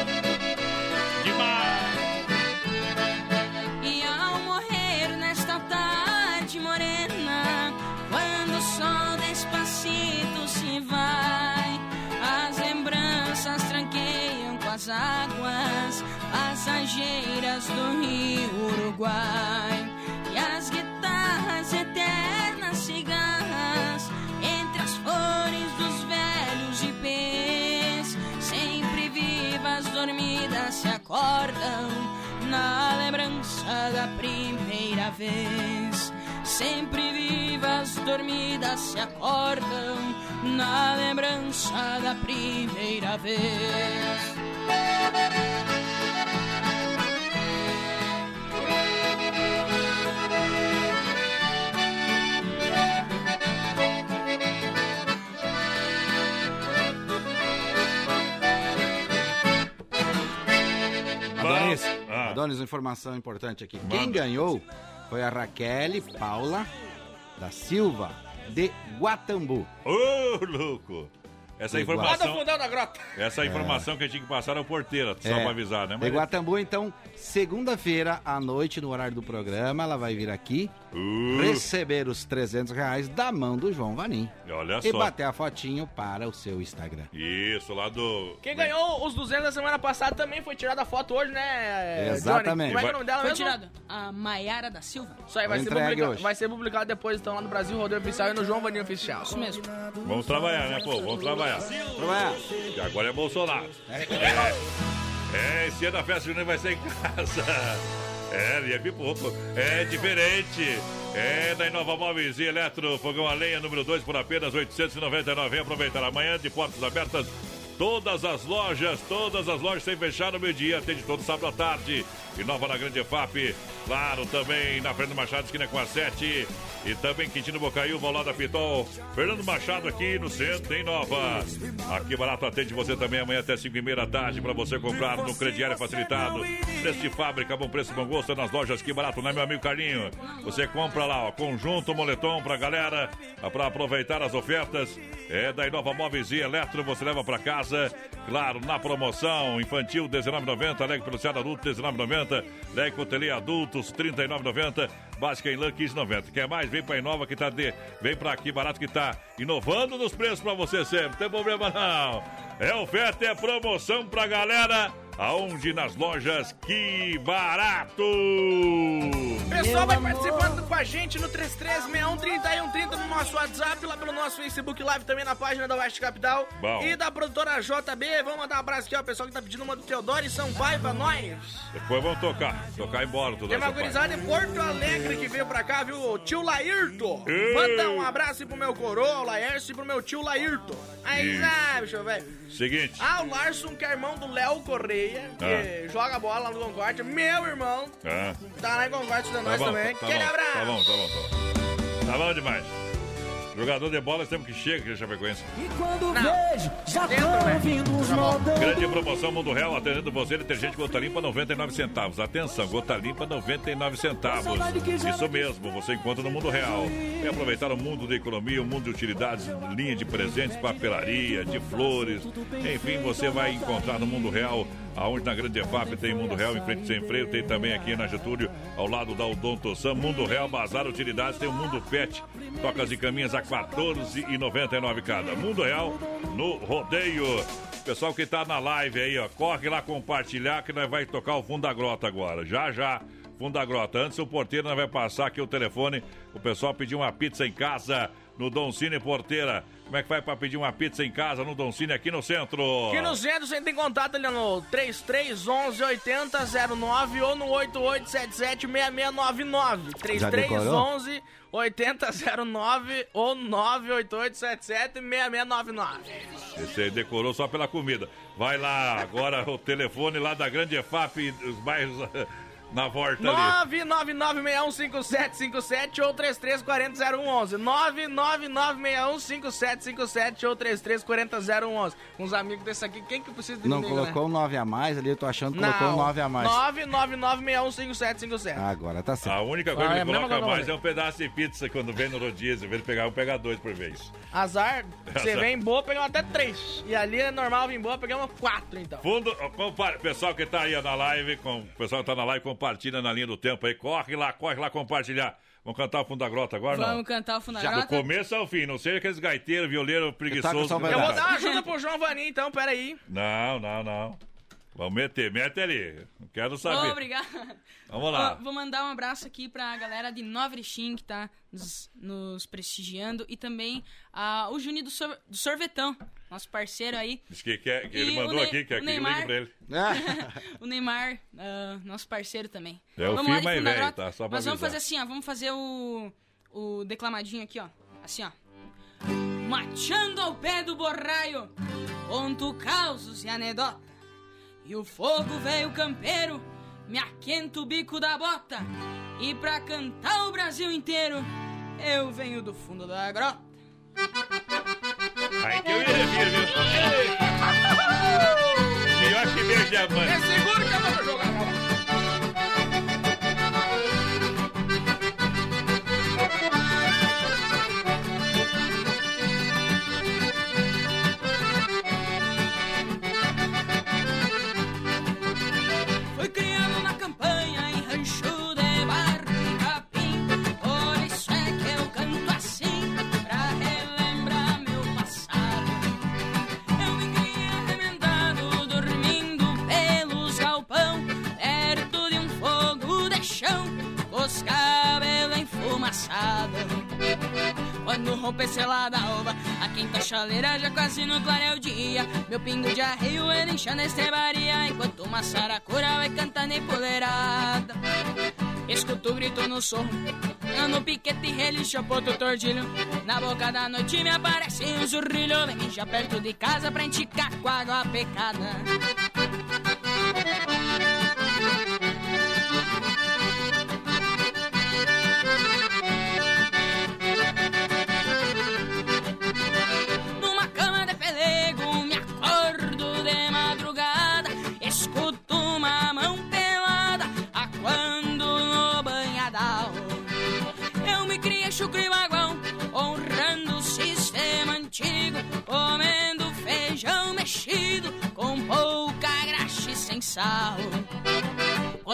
As águas passageiras do rio Uruguai. E as guitarras eternas cigarras entre as flores dos velhos ipês, sempre vivas, dormidas, se acordam na lembrança da primeira vez. Sempre vivas, dormidas, se acordam na lembrança da primeira vez. Adonis, Ah. Adonis, uma informação importante aqui. Quem ganhou foi a Raquel Paula da Silva, de Guatambu. Ô, louco. Essa De Lá do informação, fundão da grota. essa informação que a gente tinha que passar ao porteira, só É, pra avisar, né? De Guatambu, então, segunda-feira à noite, no horário do programa, ela vai vir aqui Uh. receber os 300 reais da mão do João Vanim. Olha E só. bater a fotinho para o seu Instagram. Isso, lá do. Quem ganhou os 200 da semana passada também foi tirada a foto hoje, né? Johnny? Exatamente. Como é que é o nome dela Foi mesmo? tirada a Maiara da Silva. Isso aí, vai ser, hoje. vai ser publicado depois, então, lá no Brasil Rodeio Oficial e no João Vaninho Oficial. Isso mesmo. Vamos trabalhar, né, pô? Vamos trabalhar. Trabalhar. E agora é Bolsonaro. É, é esse ano a festa junina vai ser em casa. É, e é pipoco. É diferente. É da Inova Móveis e Eletro, fogão a lenha número 2 por apenas 899. Vem aproveitar amanhã de portas abertas. Todas as lojas, todas as lojas sem fechar no meio-dia, atende todo sábado à tarde. Inova na Grande EFAP, claro, também na Fernando Machado, esquina com a 7. E também Quintino Bocaiúva, ao lado da Pitol. Fernando Machado aqui no centro, em Nova. Aqui barato atende você também amanhã até 5 e meia da tarde para você comprar no crediário facilitado. Preço de fábrica, bom preço, bom gosto nas lojas Que Barato, né, meu amigo Carlinho? Você compra lá, ó, conjunto, moletom pra galera, para aproveitar as ofertas. É da Inova Móveis e Eletro, você leva pra casa. Claro, na promoção, infantil 19,90, Leg pelo Ceará adulto 19,90, Leg Cotelê adultos 39,90, básica em lã 15,90. Quer mais? Vem pra Inova que tá de, vem pra aqui barato que tá inovando nos preços pra você sempre. Não tem problema não. É oferta, é promoção pra galera. Aonde? Nas lojas Que Barato! Pessoal, vai participando com a gente no 33613130 no nosso WhatsApp, lá pelo nosso Facebook Live, também na página da Oeste Capital. Bom. E da produtora JB. Vamos mandar um abraço aqui, ó, pessoal que tá pedindo uma do Teodoro e Sampaio pra nós. Depois vamos tocar. Tocar embora tudo Tem uma gurizada em Porto Alegre que veio pra cá, viu? O tio Laírto. Ei. Manda um abraço aí pro meu coroa, o Laércio, e pro meu tio Laírto. Aí, sabe, bicho, velho. Seguinte. Ah, o Larson, que é irmão do Léo Correia, que joga bola lá no Concórdia. Meu irmão, Ah. tá lá em Concórdia estudando Tá nós bom, também. tá Aquele bom, abraço. tá bom, tá bom, tá bom. Tá bom demais. Jogador de bola, temos que chega aqui Chapecoense. E quando Não. vejo, já Dentro, tão velho. vindo os Tá modão. Grande promoção Mundo Real, atendendo você, detergente gota limpa 99 centavos. Atenção, gota limpa 99 centavos. Isso mesmo, você encontra no Mundo Real. E aproveitar o mundo da economia, o mundo de utilidades, linha de presentes, papelaria, de flores. Enfim, você vai encontrar no Mundo Real, aonde na Grande EFAP tem Mundo Real, em frente sem freio, tem também aqui na Getúlio, ao lado da Odonto Sam. Mundo Real, Bazar Utilidades, tem o Mundo Pet, tocas e caminhas a 14,99 cada. Mundo Real no rodeio. Pessoal que tá na live aí, ó, corre lá compartilhar que nós vai tocar o fundo da grota agora. Já, já. Fundo da grota. Antes o porteiro nós vai passar aqui o telefone. O pessoal pediu uma pizza em casa. No Don Cine Porteira. Como é que vai pra pedir uma pizza em casa no Don Cine aqui no centro? Aqui no centro você tem contato ali no 3311 8009 ou no 8877 6699. Já decorou? 3311 8009 ou 98877 6699. Esse aí decorou só pela comida. Vai lá, agora o telefone lá da Grande EFAP, os bairros na volta ali. 999615757 ou 33400111. 999615757 ou 33400111. Com os amigos desse aqui, quem que precisa de Não comigo, colocou né? um 9 a mais ali, eu tô achando que colocou um 9 a mais. 999615757. Agora tá certo. A única coisa Ah, que é coloca coisa mais é um pedaço de pizza quando vem no rodízio. Em vez de pegar um, pegar dois por vez. Azar, você vem boa, pegamos até três. E ali é normal vir boa, pegamos quatro, então. Fundo, ó, compa- pessoal que tá aí na live, com, o pessoal que tá na live, compartilha na linha do tempo aí. Corre lá, corre lá compartilhar. Vamos cantar o fundo da grota agora, não? Vamos cantar o fundo da Já do começo ao fim, não seja aqueles gaiteiros, violeiro, preguiçoso. só que vai não Eu dá. vou dar uma ajuda pro João Vaninho, então, peraí. Não, não, não. Vamos meter, mete ali. Não Quero saber. Obrigado. Vamos lá. Ó, vou mandar um abraço aqui pra galera de Nova Erechim que tá nos, nos prestigiando e também ah, o Juninho do, Sor- do Sorvetão, nosso parceiro aí. Diz que, quer, que ele E o mandou Ne- aqui, que ligue Neymar. pra ele. o Neymar, ah, nosso parceiro também. É o Vamos filho mais velho, tá? Só pra Nós vamos avisar. fazer assim, ó. Vamos fazer o, o declamadinho aqui, ó. Assim, ó. Machando ao pé do borraio, conto causos e anedota. E o fogo velho campeiro me aquenta o bico da bota. E pra cantar o Brasil inteiro, eu venho do fundo da grota. Aí que eu ia vir, viu? Melhor que beijo de amante. É seguro que eu vou jogar Quando rompe selada alva, a quinta chaleira já quase no clareio dia. Meu pingo de arreio ele incha na estrebaria, enquanto uma saracura vai cantando empoleirada. Escuto o grito no eu no piquete relincha ponto tordilho. Na boca da noite me aparece um zurrilho, vem mijar perto de casa pra enticar com água pecada.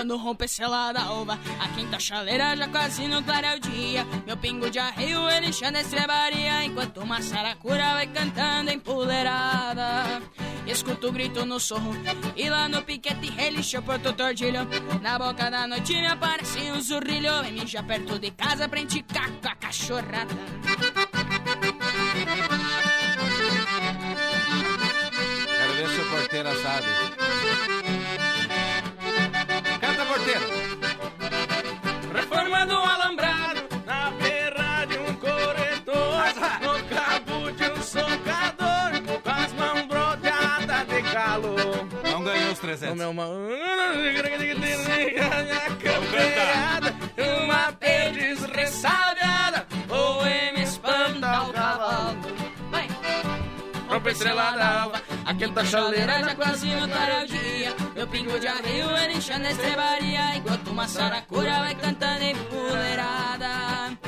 Quando rompe selada alva, a quinta chaleira já quase no clareio dia. Meu pingo de arreio ele enchendo a estrebaria, enquanto uma saracura vai cantando empoleirada. Escuto o grito no sorro, e lá no piquete relincha o porto tordilho. Na boca da noite me aparece um zurrilho, vem mijar perto de casa pra enticar com a cachorrada. Quero ver se o porteira sabe. 300. No meu mão. Campeada, uma perdiz ressabiada, ou me espanta o cavalo. Vai! Rompe estrelada alva, aquele da chaleira já quase no dia. Meu pingo de arreio ele enchendo a estrebaria, enquanto uma saracura vai cantando empoleirada. Escuto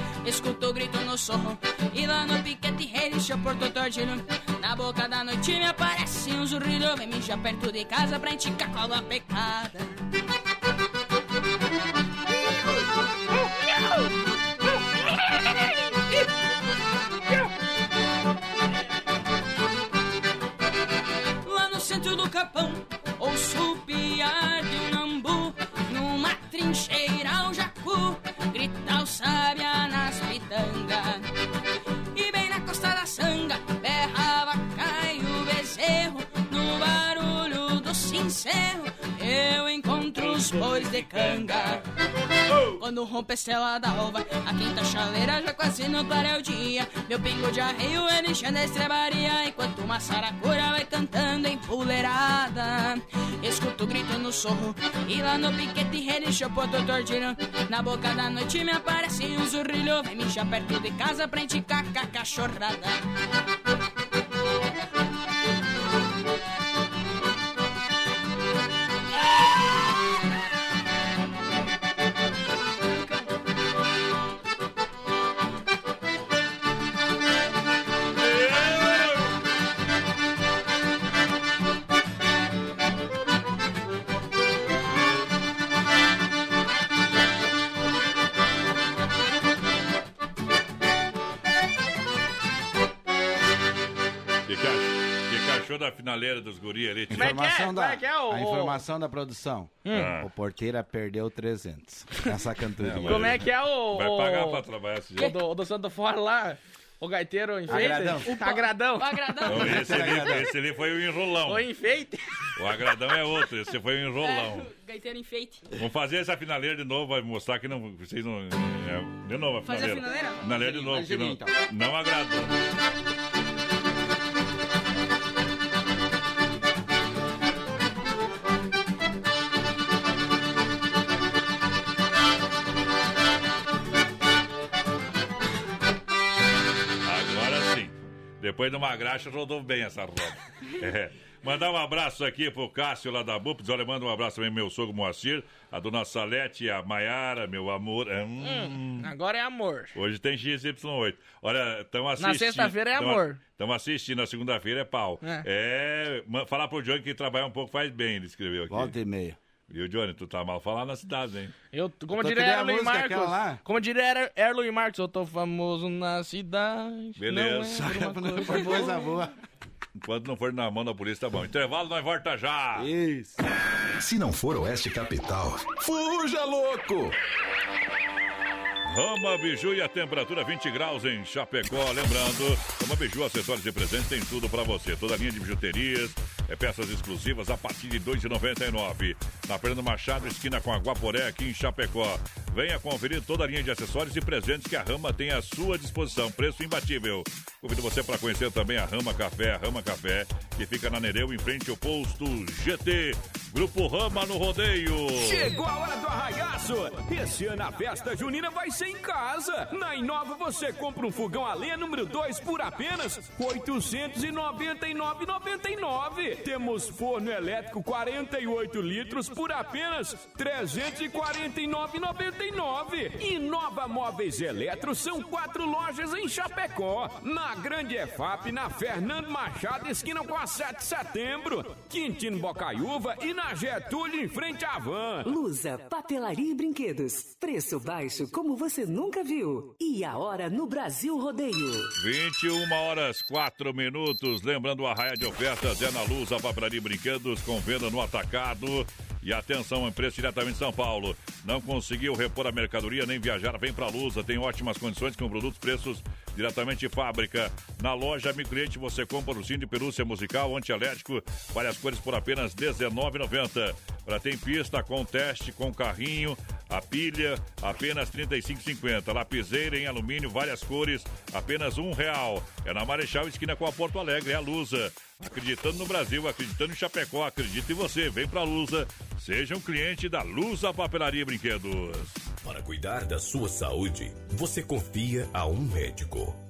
o grito no sorro, e lá no piquete o porto tordilho. Na boca da noite me aparece um zurrilho, vem mijar perto de casa pra enticar água pecada. Lá no centro do capão, os bois de canga. Quando rompe a estrela da alva, a quinta chaleira já quase não clareia o dia. Meu pingo de arreio é enchendo a estrebaria, enquanto uma saracura vai cantando empoleirada. Escuto o grito no sorro, e lá no piquete relinchou pro doutor Tiro. Na boca da noite me aparece um zurrilho, vem me perto de casa pra indicar a cachorrada. Achou da finaleira dos guri ali? Informação da, Como é que é o- A informação da produção. Hum. O Porteira perdeu 300 nessa cantoria. É, Como é que é o. Vai o- pagar pra trabalhar esse O jeito. do, o do Santo Fora lá, o gaiteiro enfeite. Agradão. O agradão. O agradão. Não, esse, ali, esse ali foi o enrolão. O enfeite. O agradão é outro, esse foi o enrolão. É, gaiteiro enfeite. Vamos fazer essa finaleira de novo, vai mostrar que não, vocês não... é, de novo a Fazer a finaleira. finaleira? Finaleira de novo, que não, então. não agradou. Depois de uma graxa, rodou bem essa roda. É. Mandar um abraço aqui pro Cássio lá da BUP. Olha, manda um abraço também pro meu sogro Moacir, a dona Salete, a Maiara, meu amor. Hum. Hum, agora é amor. Hoje tem XY8. Olha, estão assistindo. sexta-feira é amor. Estamos assistindo, na segunda-feira é pau. É. É. falar pro Johnny que trabalhar um pouco faz bem, ele escreveu aqui. Volta e meia. Viu, Johnny? Tu tá mal falado na cidade, hein? Eu, como Eu tô diria Erlon e Marcos. lá. Como diria Er- Erlon e Marcos, eu tô famoso na cidade. Beleza. Não é coisa coisa boa. Enquanto não for na mão da polícia, tá bom. Intervalo, nós volta já. Isso. Se não for Oeste Capital, fuja louco! Rama Biju e a temperatura 20 graus em Chapecó. Lembrando, Rama Biju, acessórios e presentes, tem tudo pra você. Toda a linha de bijuterias, é peças exclusivas a partir de R$ 2,99. Na Fernando Machado, esquina com a Guaporé, aqui em Chapecó. Venha conferir toda a linha de acessórios e presentes que a Rama tem à sua disposição. Preço imbatível. Convido você para conhecer também a Rama Café, a Rama Café, que fica na Nereu, em frente ao posto GT. Grupo Rama no Rodeio. Chegou a hora do arraiaço! Esse ano a festa junina vai ser em casa. Na Inova você compra um fogão a lenha número 2 por apenas R$ 899,99. Temos forno elétrico 48 litros por apenas R$ 349,99. Inova Móveis Eletro são quatro lojas em Chapecó. Na Grande EFAP, na Fernando Machado, esquina com a 7 de setembro. Quintino Bocaiúva e na Getúlio, em frente à van. Lusa, papelaria e brinquedos. Preço baixo como você nunca viu. E a hora no Brasil Rodeio. 21 horas 4 minutos. Lembrando, a raia de ofertas é na Luz, a papelaria e brinquedos com venda no atacado. E atenção, em preço diretamente de São Paulo. Não conseguiu repor a mercadoria nem viajar? Vem pra Lusa. Tem ótimas condições com produtos, preços diretamente de fábrica. Na loja Mi Cliente você compra o de pelúcia musical, antialérgico, várias cores por apenas R$19,90. Para tem pista com teste, com carrinho, a pilha, apenas R$ 35,50. Lapiseira em alumínio, várias cores, apenas um real. É na Marechal Esquina com a Porto Alegre, é a Lusa. Acreditando no Brasil, acreditando em Chapecó, acredita em você. Vem pra Lusa. Seja um cliente da Lusa Papelaria Brinquedos. Para cuidar da sua saúde, você confia a um médico.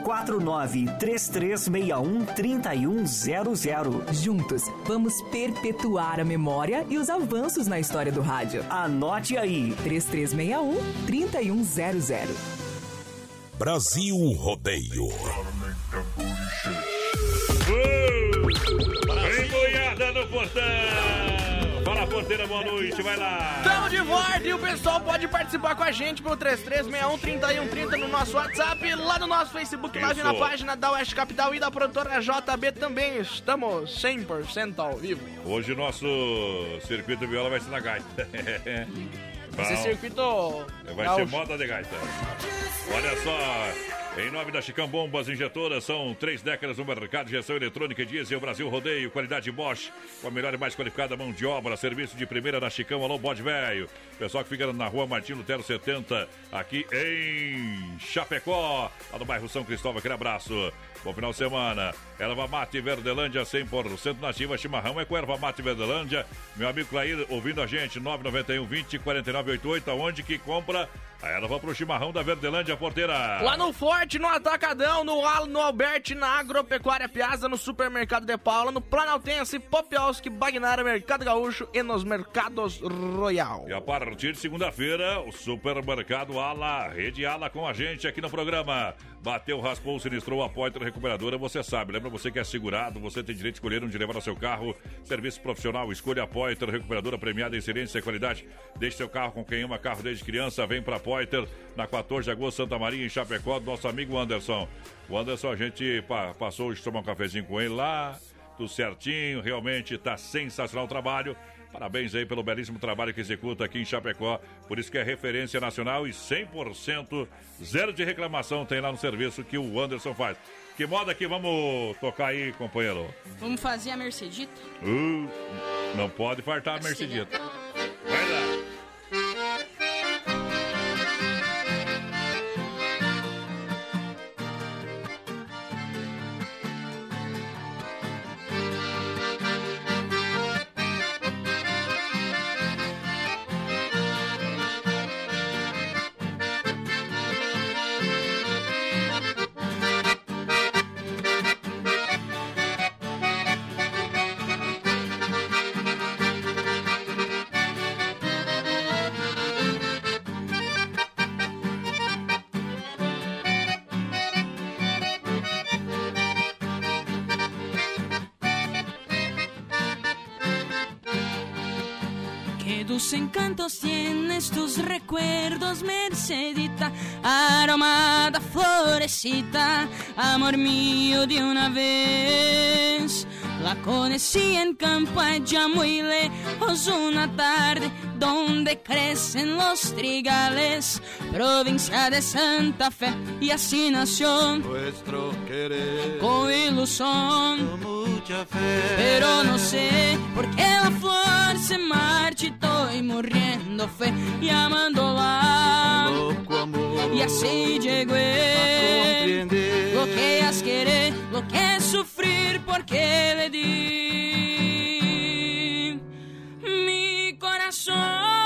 49 3361 3100. Juntos, vamos perpetuar a memória e os avanços na história do rádio. Anote aí: 3361 3100. Brasil Rodeio. Vem boiada no portão! Porteira, boa noite, vai lá! Tamo de volta e o pessoal pode participar com a gente pelo 3361-3130 no nosso WhatsApp, lá no nosso Facebook Live, na página da Oeste Capital e da produtora JB também. Estamos 100% ao vivo. Hoje o nosso circuito viola vai ser na gaita. Esse circuito. Vai ser moda de gaita. Olha só, em nome da Chicão Bombas Injetoras, são três décadas no mercado de injeção eletrônica e diesel Brasil Rodeio, qualidade Bosch, com a melhor e mais qualificada mão de obra, serviço de primeira na Chicão, alô, bode velho. Pessoal que fica na rua Martim Lutero 70, aqui em Chapecó, lá no bairro São Cristóvão, aquele abraço. Bom final de semana. Erva Mate Verdelândia 100% nativa. Chimarrão é com Erva Mate Verdelândia. Meu amigo Clair ouvindo a gente. 991 20 4988. Aonde que compra a erva pro chimarrão da Verdelândia Porteira? Lá no Forte, no Atacadão, no Al, no Alberti, na Agropecuária Piazza, no Supermercado de Paula, no Planaltense, Popialski, Bagnara, Mercado Gaúcho e nos Mercados Royal. E a partir de segunda-feira, o supermercado Ala, Rede Ala com a gente aqui no programa. Bateu, raspou, sinistrou a porta recuperadora, você sabe. Lembra você que é segurado, você tem direito de escolher onde levar o seu carro. Serviço profissional, escolha a Poiter, recuperadora premiada em excelência e qualidade. Deixe seu carro com quem ama carro desde criança. Vem pra Poiter, na 14 de agosto, Santa Maria, em Chapecó, do nosso amigo Anderson. O Anderson, a gente pa- passou hoje tomar um cafezinho com ele lá. Tudo certinho, realmente tá sensacional o trabalho. Parabéns aí pelo belíssimo trabalho que executa aqui em Chapecó. Por isso que é referência nacional e 100% zero de reclamação tem lá no serviço que o Anderson faz. Que moda que vamos tocar aí, companheiro? Vamos fazer a Mercedita? Uh, não pode fartar a Mercedita. Tienes tus recuerdos, Mercedita, aromada florecita, amor mío de una vez. La conocí en campo allá muy lejos una tarde donde crecen los trigales, provincia de Santa Fe, y así nació Nuestro querer con ilusión. con mucha fe. Pero no sé por qué la flor se marchitó y muriendo fue llamándola. Loco amor. Y así llegó él. comprender. Lo que es querer, lo que es sufrir, porque le di mi corazón.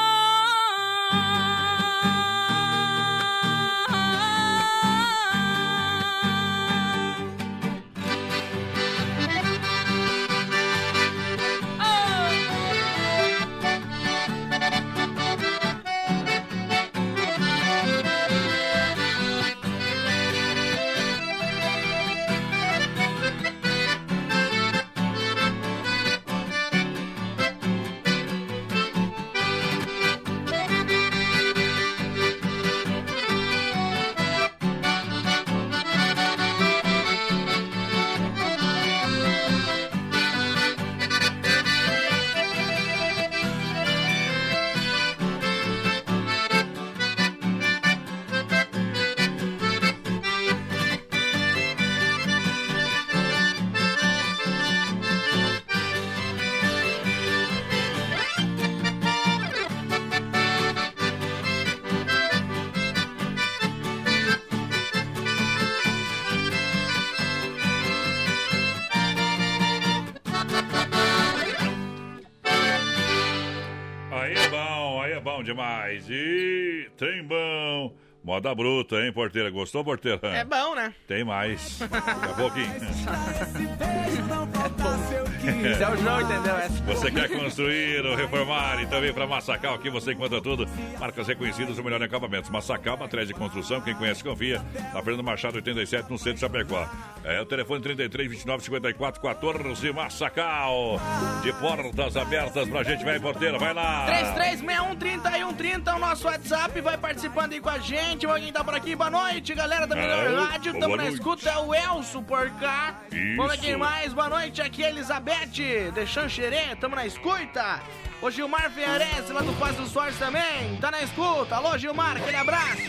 Demais. E trem bom. Moda bruta, hein, porteira? Gostou, porteira? É bom, né? Tem mais. Daqui a pouquinho. É o entendeu? Essa. Você quer construir ou reformar e também para Massacal, aqui você encontra tudo. Marcas reconhecidas, o melhor em acabamentos. Massacal, matriz de construção, quem conhece confia. Na Fernando Machado 87, no centro de Chapecó. É o telefone 33 29 54 14, Massacal. De portas abertas pra gente, vai porteira, vai lá. 3361 o nosso WhatsApp, vai participando aí com a gente. Alguém tá por aqui, boa noite, galera da Melhor Alô, Rádio. Tamo na noite. escuta, é o Elso por cá. Isso. Vamos ver quem mais, boa noite, aqui é Elizabeth de Xanxerê, tamo na escuta. O Gilmar Ferrez, lá do Paz dos Soares também, tá na escuta. Alô, Gilmar, aquele abraço.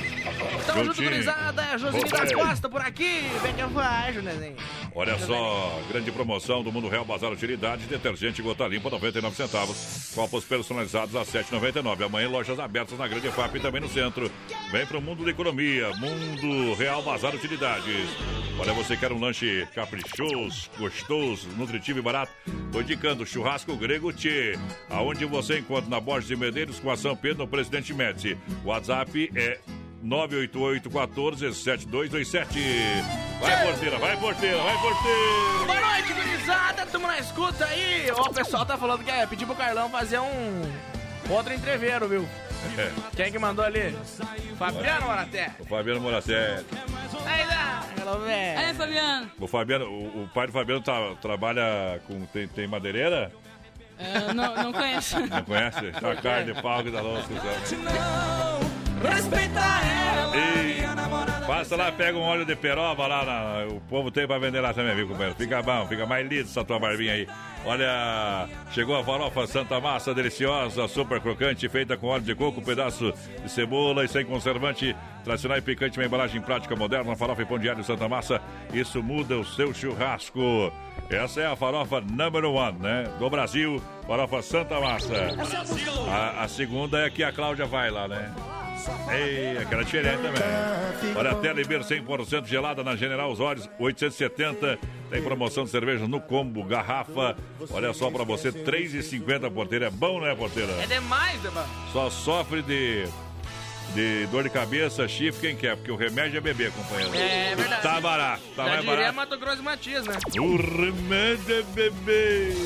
Tamo junto, gurizada. É Josine da. Costa por aqui. Vem que vai, Junezinho. Olha só, grande promoção do Mundo Real Bazar Utilidade, detergente gota limpa 99 centavos, copos personalizados a 7,99. Amanhã lojas abertas na Grande FAP e também no centro. Vem pro mundo da economia, Mundo Real Bazar Utilidades. Olha, você quer um lanche caprichoso, gostoso, nutritivo e barato? Tô indicando churrasco grego Tchê, aonde você encontra na Borges de Medeiros com a São Pedro no Presidente Médici. O WhatsApp é 988 14 7227. Vai, porteira, vai, porteira, vai, porteira. Boa noite, gurizada. Tamo na escuta aí. Ó, o pessoal tá falando que é pedir pro Carlão fazer um outro entreveiro, viu? É. Quem que mandou ali? Fabiano Maraté. O Fabiano Moraté. Dá. Aí, Fabiano. O Fabiano, o, o pai do Fabiano tá- trabalha com. Tem, tem madeireira? Eu não, não conheço. Não conhece? Tá carne de pau que dá louco. Respeita ela. E passa lá, pega um óleo de peroba lá, na- o povo tem pra vender lá também, viu, companheiro? Fica bom, fica mais lindo essa tua barbinha aí. Olha, chegou a farofa Santa Massa, deliciosa, super crocante, feita com óleo de coco, pedaço de cebola e sem conservante. Tradicional e picante, uma embalagem prática moderna, farofa e pão diário Santa Massa. Isso muda o seu churrasco. Essa é a farofa number one, né? Do Brasil, farofa Santa Massa. A, a segunda é que a Cláudia vai lá, né? Ei, aquela diferente também. Olha, a Teleber 100% gelada na General Osório, 870. Tem promoção de cerveja no combo, garrafa. Olha só pra você, 3,50 porteira. É bom, né, porteira? É demais, né, mano? Só sofre de, de dor de cabeça, chifre, quem quer, porque o remédio é beber, companheiro. É verdade. Tá barato, tá Já mais diria barato. Mato Grosso e Matias, né? O remédio é beber.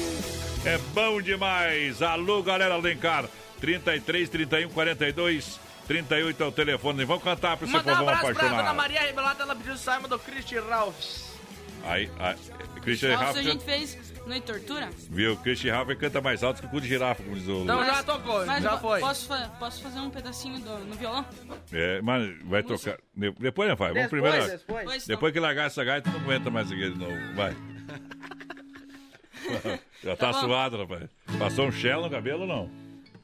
É bom demais. Alô, galera Alencar. 33, 31, 42, 38 é o telefone. Vamos cantar pra esse Mandar um abraço pra Dona apaixonado. Maria Rebelata, ela pediu o Simon do Christian Ralph. Aí, aí, Christian Nossa, Ralph, a gente fez Noite Tortura? viu? Christian Ralph canta mais alto que o cu de girafa, como diz o Não, já tocou, Mas já foi. Posso, fa- posso fazer um pedacinho do, no violão? É, mas vai tocar. de- Depois, né, vai? Vamos Depois, primeiro. depois. Depois, Depois que largar essa gaita, não aguenta mais aqui de novo. Vai. Já tá, Tá suado, rapaz. Passou um shell no cabelo ou não?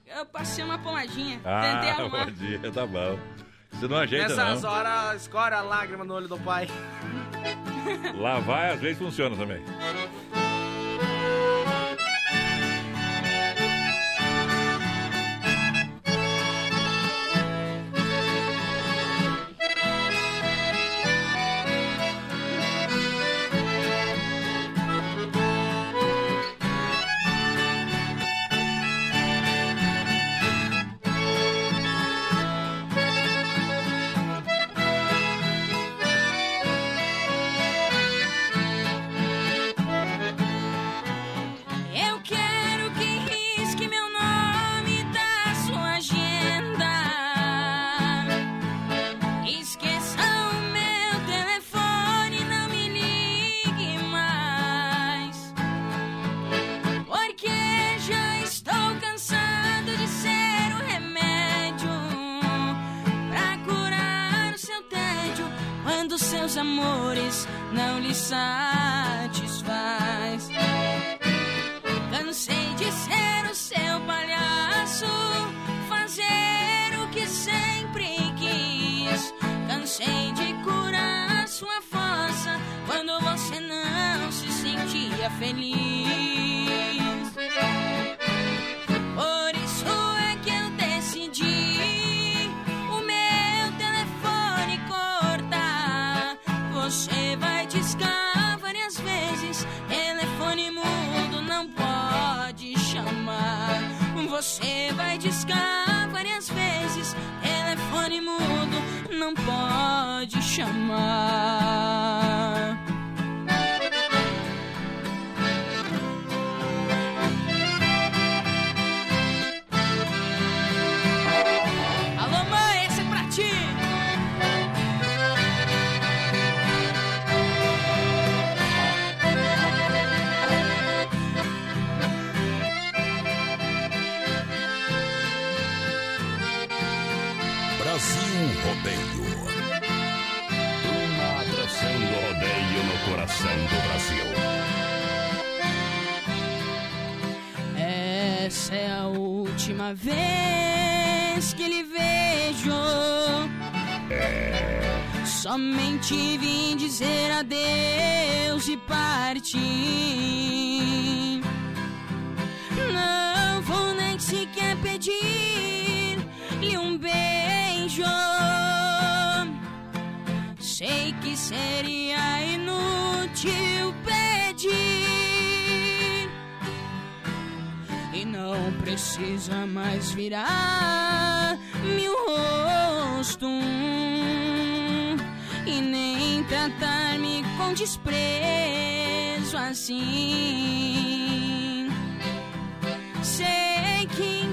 Eu passei uma pomadinha. Tentei Ah, arrumar. dia, tá bom. Você não ajeita, Nessas não. horas, escorre a lágrima no olho do pai. Lá vai, às vezes funciona também. Somente vim dizer adeus e partir. Não vou nem sequer pedir-lhe um beijo. Sei que seria inútil pedir. E não precisa mais virar meu rosto e nem tratar-me com desprezo assim. Sei que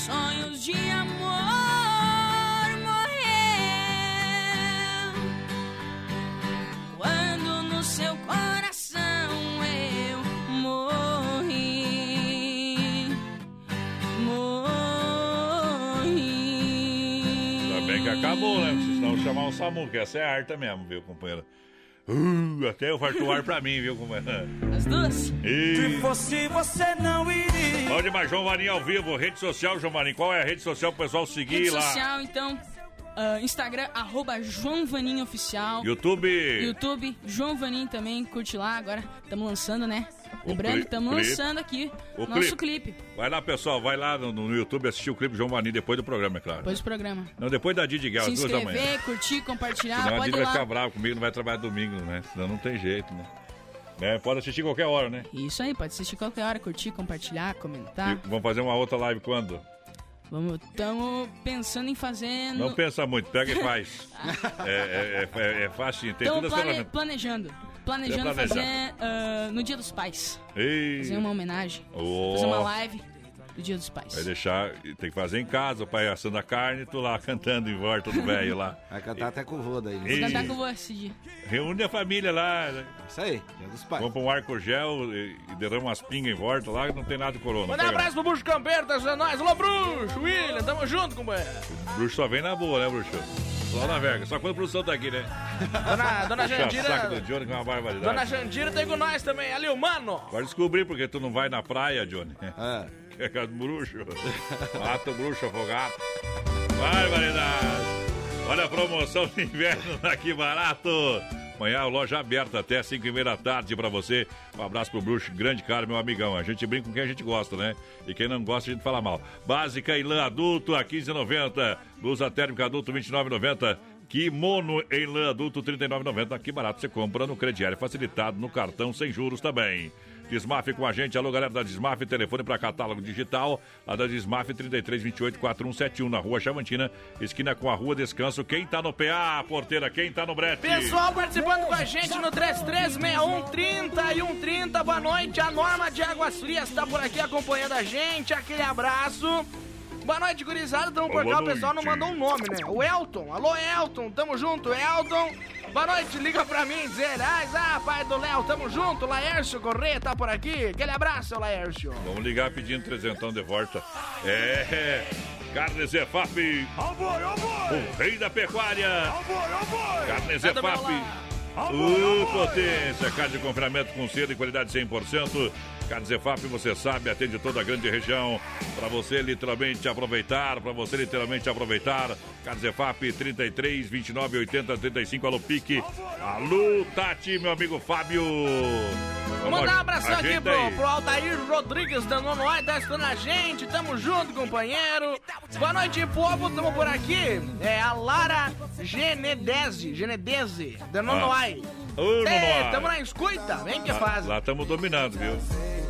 sonhos de amor morreu quando no seu coração eu morri. Morri. Ainda bem que acabou, né? Senão chamar o SAMU, que essa é arte mesmo, viu, companheiro? Uh, até eu farto ar pra mim, viu, companheiro? As duas? Se fosse você não iria. Pode mais, João Marinho ao vivo, rede social, João Marinho. Qual é a rede social pro pessoal seguir Rede lá? social, então, ah, Instagram, arroba João Vaninho Oficial. YouTube. YouTube, João Vaninho também, curte lá. Agora estamos lançando, né? O Lembrando que estamos clipe. lançando aqui O nosso clipe. Vai lá, pessoal, vai lá no, no YouTube assistir o clipe João Marinho depois do programa, é claro. Depois do programa. Não, depois da Didi Se às duas da manhã. inscrever, curtir, compartilhar, Senão a pode Didi ir vai ficar lá. brava comigo, não vai trabalhar domingo, né? Senão não tem jeito, né? Né, Pode assistir qualquer hora, né? Isso aí, pode assistir qualquer hora, curtir, compartilhar, comentar. E vamos fazer uma outra live quando? Vamos, estamos pensando em fazer. Não no- pensa muito, pega e faz. é, é, é, é fácil, tem as plane- planejando. Planejando fazer ah, no Dia dos Pais. Ei. Fazer uma homenagem. Ó. Fazer uma live do Dia dos Pais. Vai deixar, tem que fazer em casa, o pai assando a carne e tu lá cantando em volta do velho lá. Vai cantar até com o vô daí. Vou cantar com você esse dia. Reúne a família lá. né? Isso aí, dia dos pais. Vamos pra um arco gel e, e derrama umas pingas em volta lá, que não tem nada de corona. Manda um abraço pro Bruxo Campeiro, tá ajudando nós. Alô, Bruxo, William, tamo junto, companheiro. não. Bruxo só vem na boa, né, Bruxo? Só na verga, só quando a produção tá aqui, né? Dona, dona Puxa Jandira. saco do Johnny que é uma barbaridade. Dona Jandira tem com nós também. Ali, o mano. Vai descobrir porque tu não vai na praia, Johnny. É. Que é bruxo. Mata o bruxo afogado. Barbaridade. Olha a promoção de inverno aqui barato. Amanhã loja aberta até 5 e meia da tarde pra você. Um abraço pro bruxo, grande cara, meu amigão. A gente brinca com quem a gente gosta, né? E quem não gosta, a gente fala mal. Básica lã adulto a 15,90. Blusa térmica adulto 29,90. Kimono em lã adulto 39,90. Aqui barato você compra no crediário facilitado, no cartão sem juros também. Desmaf com a gente. Alô, galera da Desmaf. Telefone para catálogo digital. A da Desmaf 3328-4171 na Rua Chavantina, esquina com a Rua Descanso. Quem tá no PA, porteira? Quem tá no brete? Pessoal participando com a gente no 3361 30 e 130. Boa noite. A Norma de Águas Frias tá por aqui acompanhando a gente. Aquele abraço. Boa noite, gurizada. Tamo por cá. O pessoal não mandou um nome, né? O Elton. Alô, Elton. Tamo junto, Elton. Boa noite. Liga pra mim dizer, ah, ah, pai do Léo, tamo junto. Laércio Corrêa tá por aqui. Aquele abraço, Laércio. Vamos ligar pedindo trezentão de volta. É. Carnes Efap. O rei da pecuária. Carnes Efap. Uh, potência, carne de confinamento com cedo e qualidade 100%. EFAP, você sabe, atende toda a grande região. Para você literalmente aproveitar, para você literalmente aproveitar. Carnes EFAP 33 29 80 35. Alô, Pique. Alô, Tati, meu amigo Fábio. Vou mandar um abração aqui pro, pro Altair Rodrigues da Nonoai, tá escutando a gente. Tamo junto, companheiro. Boa noite, povo. Tamo por aqui. É a Lara Genedese, Genedese, da Nonoai. Ô. É, tamo na escuta. Vem que faz. Lá estamos dominando, viu?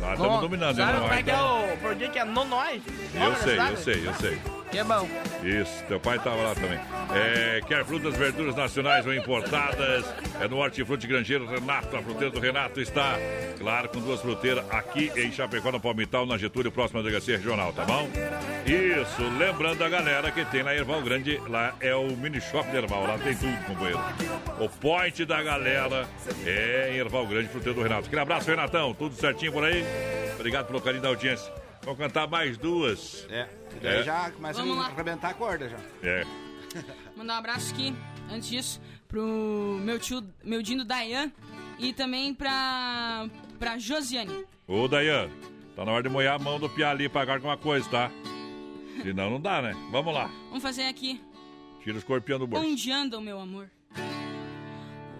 Lá estamos dominando, Sabe como é que é o... Por que é Nonoai? Eu sei, eu sei, eu sei. Que é bom. Isso, teu pai estava lá também. É, quer frutas, verduras nacionais ou importadas? É no Hortifruti Grangeiro Renato. A fruteira do Renato está, claro, com duas fruteiras aqui em Chapecó, no Palmital, na Getúlio, próxima delegacia regional, tá bom? Isso, lembrando a galera que tem em Erval Grande, lá é o mini shop de Erval, lá tem tudo, companheiro. O point da galera é em Erval Grande, fruteira do Renato. Aquele abraço, Renatão, tudo certinho por aí? Obrigado pelo carinho da audiência. Vamos cantar mais duas. É, e daí É. já começa Vamos a lá. arrebentar a corda já. É. Mandar um abraço aqui, antes disso, pro meu tio, meu Dindo Dayan e também pra, pra Josiane. Ô, Dayan, tá na hora de molhar a mão do Pia ali pagar alguma coisa, tá? Senão não dá, né? Vamos lá. Vamos fazer aqui. Tira o escorpião do bolso. Onde anda o meu amor?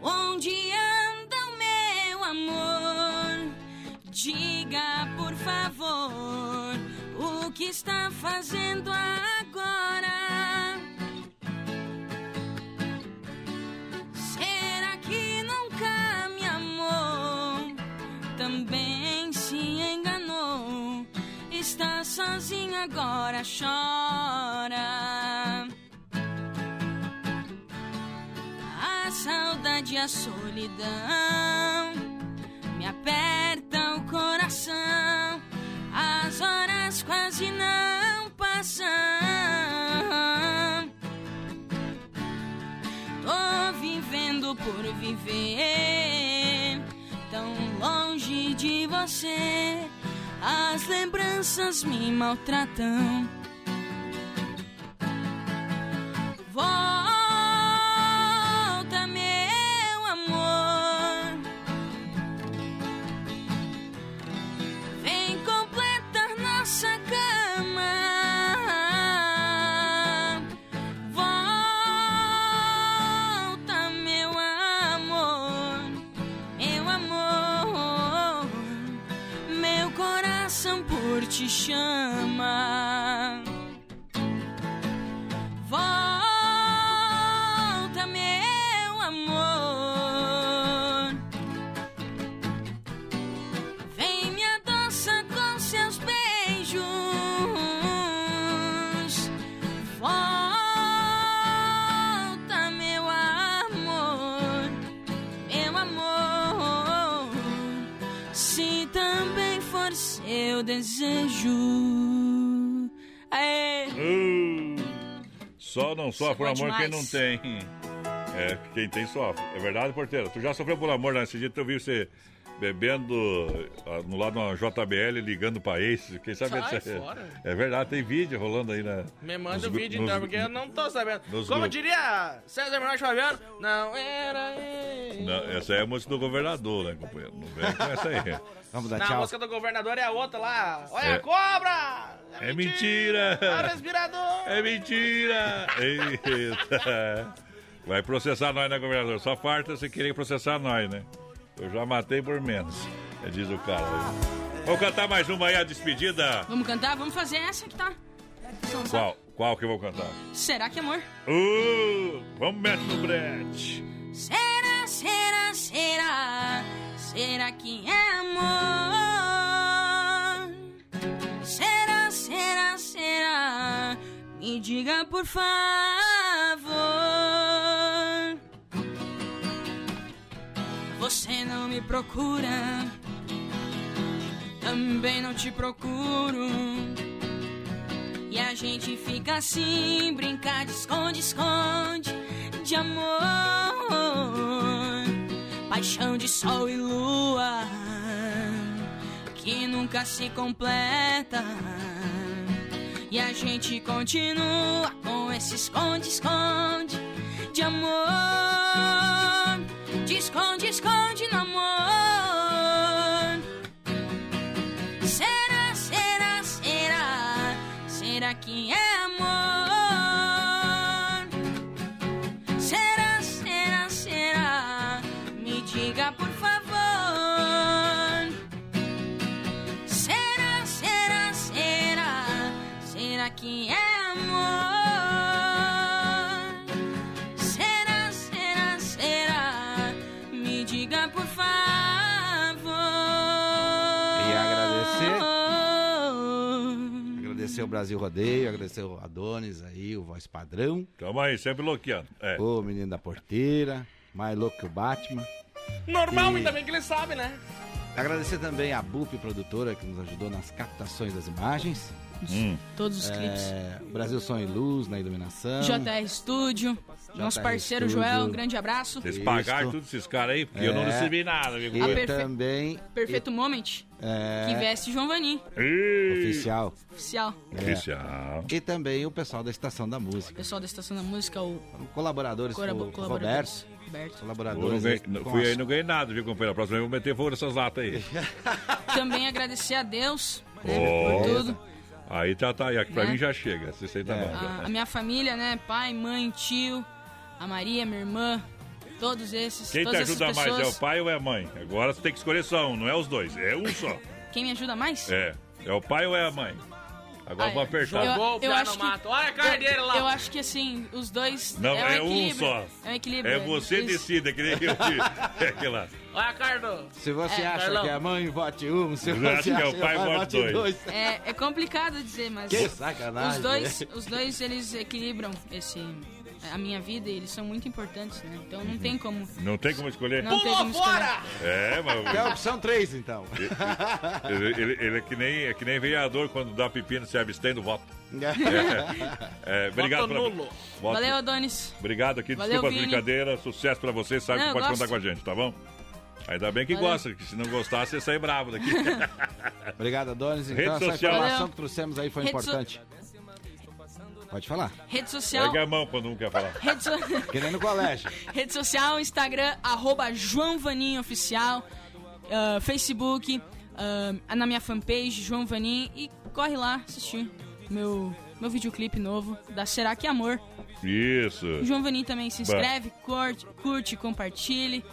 Onde anda o meu amor? Diga, por favor, o que está fazendo agora? Será que nunca me amou? Também se enganou. Está sozinho agora, chora. Saudade e a solidão me apertam o coração. As horas quase não passam. Tô vivendo por viver, tão longe de você. As lembranças me maltratam. Volta, por ti chama. Volta, desejo. Aê! Uh, só não sofre por é amor quem não demais. tem. É, quem tem sofre. É verdade, porteira? Tu já sofreu por amor, né? Esse dia eu vi você bebendo ah, no lado de uma JBL, ligando pra ex. Quem sabe Sai esse- fora. É verdade, tem vídeo rolando aí, né? Me manda Nos o vídeo nos- então, porque eu não tô sabendo. nos Como grupos. diria César Menor Fabiano, não era ele. Não, essa é a música do governador, né, companheiro? Não vem com essa aí. Vamos Na música do governador é a outra lá. Olha É. a cobra! É mentira! É o respirador! É mentira! Eita! Vai processar nós, né, governador? Só farta você querer processar nós, né? Eu já matei por menos. É, diz o cara. Vamos cantar mais uma aí, a despedida. Vamos cantar? Vamos fazer essa que tá. Qual? Qual que eu vou cantar? Será que é amor? Uh, vamos meter no brete. Será, será, será? Será que é amor? Será, será, será? Me diga por favor. Você não me procura, também não te procuro. E a gente fica assim, brincar de esconde, esconde de amor, paixão de sol e lua que nunca se completa. E a gente continua com esse esconde, esconde de amor, esconde, esconde no Brasil Rodeio, agradecer o Adonis aí, o Voz Padrão. Tamo aí, sempre loqueando. É. O Menino da Porteira, mais louco que o Batman. Normal, E- ainda bem que ele sabe, né? Agradecer também a BUP Produtora, que nos ajudou nas captações das imagens. Hum. Todos os É, clipes. Brasil Som e Luz na iluminação. JR Studio, nosso JR parceiro Studio. Joel, um grande abraço. Vocês pagaram todos esses caras aí, porque eu não É. recebi nada, amigo. E perfe- também Perfeito Moment, é, que veste João Vanim, oficial. oficial. É. Oficial. E também o pessoal da Estação da Música. Pessoal da Estação da Música, o Colaboradores, Corabo- o Roberto. colaboradores. Roberto. Não Colaboradores. ganhei- aí não- fui as- aí e não ganhei nada, viu, companheiro? A próxima vez eu vou meter fogo nessas latas aí. Também agradecer a Deus né, Ó. por tudo. Aí tá, tá. Aqui pra Né? mim já chega. Esse aí tá bom. A, a minha família, né? Pai, mãe, tio, a Maria, minha irmã, todos esses. Quem te ajuda mais, é pessoas. o pai ou é a mãe? Agora você tem que escolher só um, não é os dois, é um só. Quem me ajuda mais? É, é o pai ou é a mãe? Agora Ah, vamos é. apertar. Eu, eu acho que, Olha a cara eu- dele lá. Eu acho que assim, os dois. Não, é, é, um um só. É um equilíbrio. É você Isso. decida, que nem eu vi. É aquela. Olha, Cardo. Se você É, acha Carlão. que é mãe, vote um. Se Eu você acho que é acha o pai, vote dois. É, é complicado dizer, mas. Que sacanagem. Os dois, os dois eles equilibram esse, a minha vida e eles são muito importantes, né? Então não tem como. Não tem como escolher? Não tem como escolher. É, mas. É a opção 3, então. Ele, ele- ele é, que nem, é que nem vereador quando dá pepino se abstém do voto. É, é, obrigado Voto nulo. Voto- Valeu, Adonis. Obrigado aqui, Valeu, desculpa as Vini. brincadeiras, sucesso pra vocês, sabe Não, que pode gosto. contar com a gente, tá bom? Ainda bem que Valeu. gosta, que se não gostar, você sai bravo daqui. Obrigado, Adonis. Rede Então, essa social. informação que trouxemos aí foi Rede so- importante. Pode falar. Rede social. Pega a mão quando um quer falar. Rede, so- Que nem no colégio. rede social, Instagram, arroba João Vanim Oficial, ah, Facebook, ah, na minha fanpage, João Vanim, e corre lá assistir meu, meu videoclipe novo da Será Que Amor. Isso. O João Vanim também se Bah. inscreve, curte, curte, compartilhe,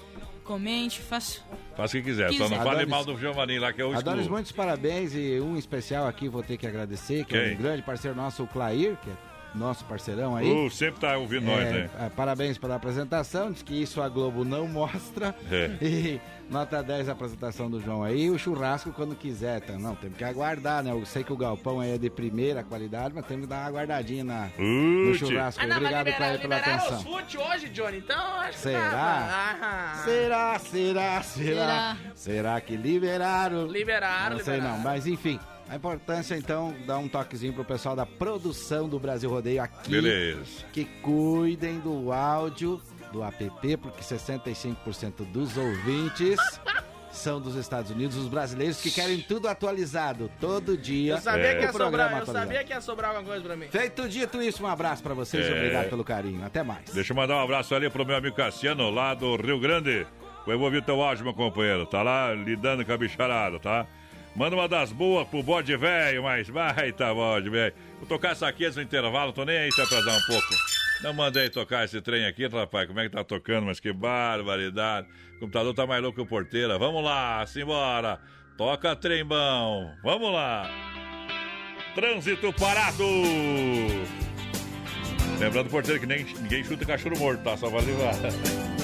comente, faça. Faz o que quiser, só não Quiser. fale mal do Giovanni lá, que é o Adonis, muitos parabéns e um especial aqui vou ter que agradecer, que é Quem? um grande parceiro nosso, o Clair, que é nosso parceirão aí. Uh, sempre tá ouvindo nós, É, né? é, parabéns pela apresentação, diz que isso a Globo não mostra. É. E nota 10 a apresentação do João aí. O churrasco quando quiser, tá? Não, temos que aguardar, né? Eu sei que o galpão aí é de primeira qualidade, mas temos que dar uma guardadinha na, no Ute. churrasco. Ah, não, Obrigado, liberaram, Clair, pela atenção. fute hoje, Johnny. Então, acho que Será? tá- Ah, Será, será, será? Será que liberaram? Liberaram, Não sei liberaram. não, mas enfim. A importância, então, dar um toquezinho pro pessoal da produção do Brasil Rodeio aqui. Beleza. Que cuidem do áudio do app, porque 65% dos ouvintes são dos Estados Unidos, os brasileiros que querem tudo atualizado todo dia. Eu sabia, É. que ia O sobrar, eu atualizado. sabia que ia sobrar alguma coisa pra mim. Feito dito isso, um abraço pra vocês e É. obrigado pelo carinho. Até mais. Deixa eu mandar um abraço ali pro meu amigo Cassiano, lá do Rio Grande. Eu vou ouvir teu áudio, meu companheiro. Tá lá lidando com a bicharada, tá? Manda uma das boas pro bode velho, mas vai, tá bode velho. Vou tocar essa aqui no intervalo, tô nem aí se atrasar um pouco. Não mandei tocar esse trem aqui, rapaz. Como é que tá tocando? Mas que barbaridade. O computador tá mais louco que o porteira. Vamos lá, simbora. Toca trembão. Vamos lá. Trânsito parado. Lembrando, porteiro, que nem, ninguém chuta cachorro morto, tá? Só vai levar.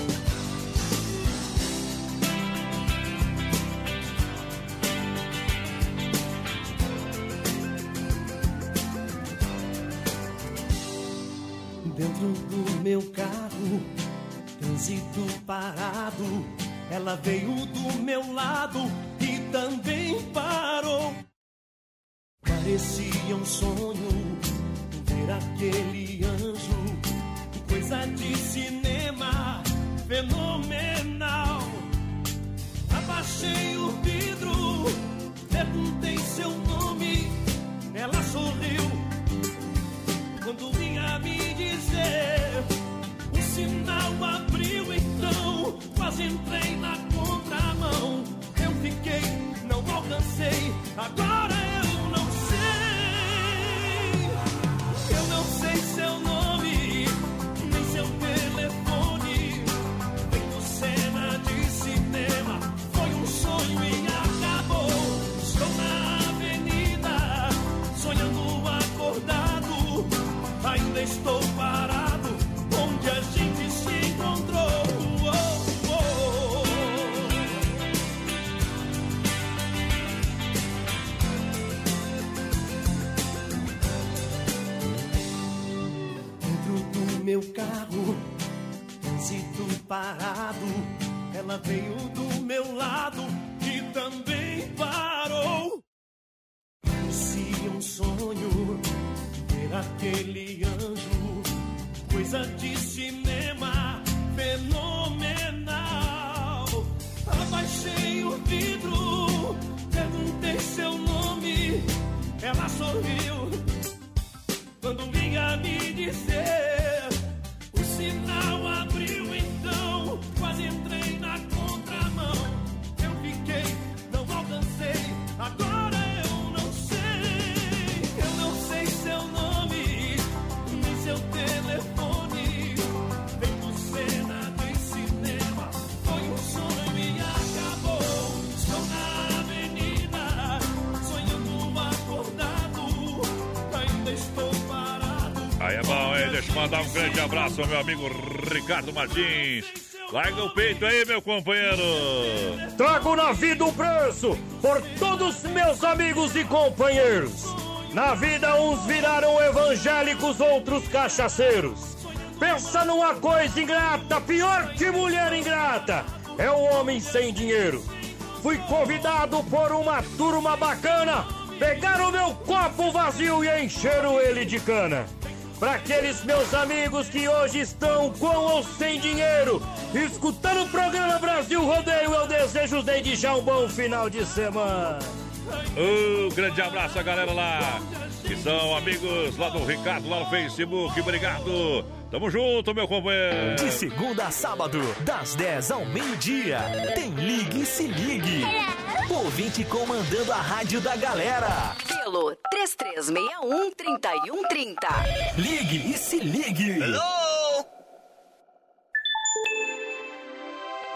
Dentro do meu carro, trânsito parado. Ela veio do meu lado e também parou. Parecia um sonho ver aquele anjo, coisa de cinema fenomenal. Abaixei o vidro, perguntei seu me dizer. O sinal abriu então, quase entrei na contramão. Eu fiquei, não alcancei, agora eu estou parado onde a gente se encontrou. Oh, oh. Dentro do meu carro, trânsito parado, ela veio do meu lado e também parou. Mandar um grande abraço ao meu amigo Ricardo Martins. Larga o peito aí, meu companheiro. Trago na vida um preço por todos meus amigos e companheiros. Na vida, uns viraram evangélicos, outros cachaceiros. Pensa numa coisa ingrata, pior que mulher ingrata, é o homem sem dinheiro. Fui convidado por uma turma bacana, pegaram meu copo vazio e encheram ele de cana. Para aqueles meus amigos que hoje estão com ou sem dinheiro, escutando o programa Brasil Rodeio, eu desejo desde já um bom final de semana. Um grande abraço a galera lá, que são amigos lá do Ricardo, lá no Facebook. Obrigado. Tamo junto, meu companheiro. De segunda a sábado, das 10 ao meio-dia, tem Ligue e Se Ligue. Ouvinte comandando a rádio da galera. Pelo 3361-3130. Ligue e Se Ligue.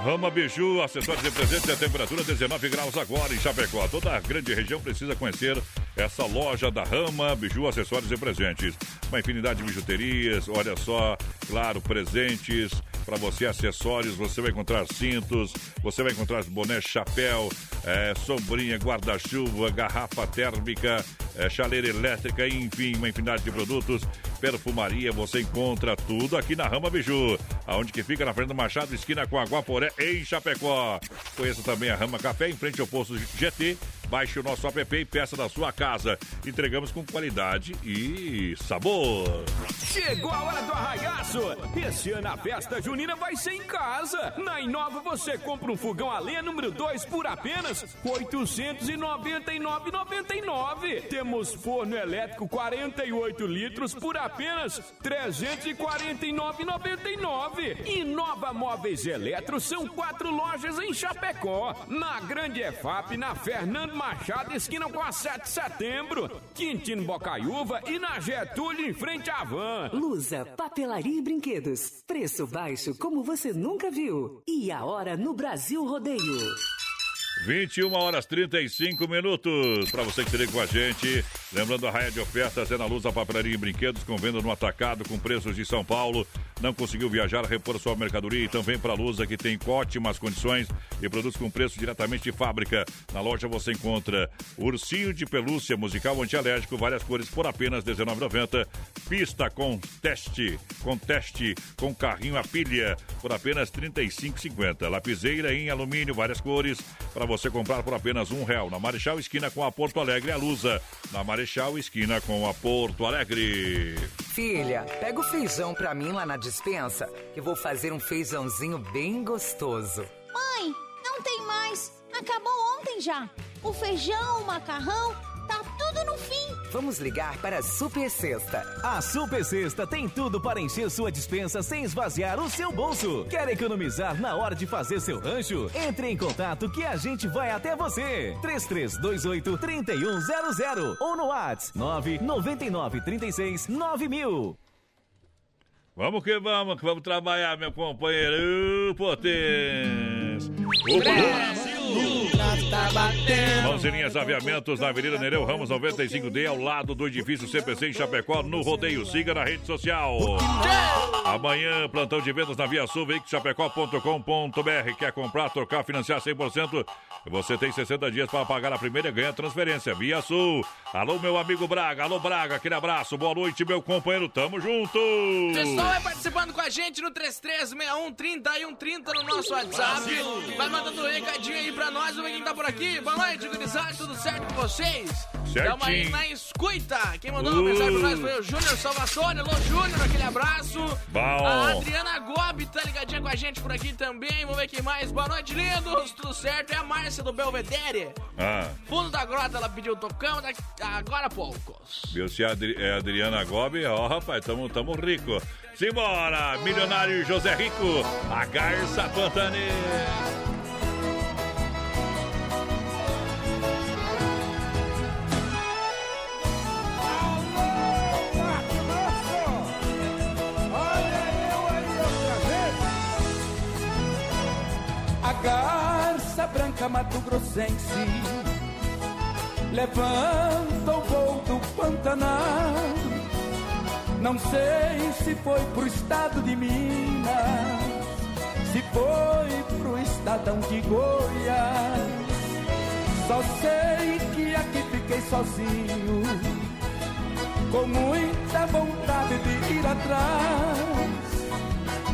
Rama Biju, acessórios e presentes, a temperatura 19 graus agora em Chapecó. Toda a grande região precisa conhecer essa loja da Rama Biju, acessórios e presentes. Uma infinidade de bijuterias, olha só, claro, presentes para você, acessórios, você vai encontrar cintos, você vai encontrar boné, chapéu, é, sombrinha, guarda-chuva, garrafa térmica, é, chaleira elétrica, enfim, uma infinidade de produtos, perfumaria, você encontra tudo aqui na Rama Biju, aonde que fica na frente do Machado, esquina com a Guaporé, em Chapecó. Conheça também a Rama Café, em frente ao posto GT. Baixe o nosso app e peça da sua casa. Entregamos com qualidade e sabor. Chegou a hora do arraiaço! Esse ano a festa junina vai ser em casa. Na Inova você compra um fogão a lenha número 2 por apenas R$ 899,99. Temos forno elétrico 48 litros por apenas R$ 349,99. Inova Móveis Eletro são quatro lojas em Chapecó. Na Grande EFAP, na Fernando Machado, esquina com a 7 de setembro. Quintino Bocaiúva e na Getúlio, em frente à van. Lusa, papelaria e brinquedos. Preço baixo como você nunca viu. E a hora no Brasil Rodeio. 21 horas 35 minutos. Para você que esteja com a gente, lembrando a raia de ofertas é na Luz a Papelaria e Brinquedos com venda no atacado com preços de São Paulo. Não conseguiu viajar, repor sua mercadoria então vem para a Lusa que tem ótimas condições e produtos com preço diretamente de fábrica. Na loja você encontra ursinho de pelúcia musical antialérgico, várias cores por apenas R$ 19,90. Pista com teste, com teste, com carrinho a pilha por apenas R$ 35,50. Lapiseira em alumínio, várias cores para você comprar por apenas um real. Na Marechal Esquina com a Porto Alegre, a Lusa. Na Marechal Esquina com a Porto Alegre. Filha, pega o feijão pra mim lá na dispensa, que vou fazer um feijãozinho bem gostoso. Mãe, não tem mais. Acabou ontem já. O feijão, o macarrão, tá tudo no fim. Vamos ligar para a Super Sexta. A Super Sexta tem tudo para encher sua dispensa sem esvaziar o seu bolso. Quer economizar na hora de fazer seu rancho? Entre em contato que a gente vai até você. 3328-3100 ou no WhatsApp 999369000. Vamos que vamos, que vamos trabalhar, meu companheiro. Potência. O Brasil. Mãozinhas Aviamentos na Avenida Nereu Ramos 95D, ao lado do edifício CPC em Chapecó, no rodeio. Siga na rede social. Amanhã, plantão de vendas na Via Sul, chapecó.com.br. Quer comprar, trocar, financiar 100%? Você tem 60 dias para pagar a primeira e ganha transferência. Via Sul. Alô, meu amigo Braga. Alô, Braga. Aquele abraço. Boa noite, meu companheiro. Tamo junto. Pessoal, vai participando com a gente no 3361 30 e 130 no nosso WhatsApp. Vai mandando um recadinho aí pra nós. Vamos ver quem tá por aqui. Boa noite, gurizada. Tudo certo com vocês? Tamo aí Certinho. na escuta. Quem mandou uma mensagem pra nós foi o Júnior Salvatore. Alô, Júnior, aquele abraço. Bom. A Adriana Gobi tá ligadinha com a gente por aqui também. Vamos ver quem mais. Boa noite, lindos. Tudo certo? É a Márcia do Belvedere. Ah, Fundo da grota, ela pediu tocão daqui- agora há poucos. viu se é a Adri- é Adriana Gobi? Ó, rapaz, tamo, tamo rico. Simbora, milionário José Rico, a Garça Pantaneira. Garça branca Mato Grossense levanta o voo do Pantanal. Não sei se foi pro estado de Minas, se foi pro estadão de Goiás. Só sei que aqui fiquei sozinho, com muita vontade de ir atrás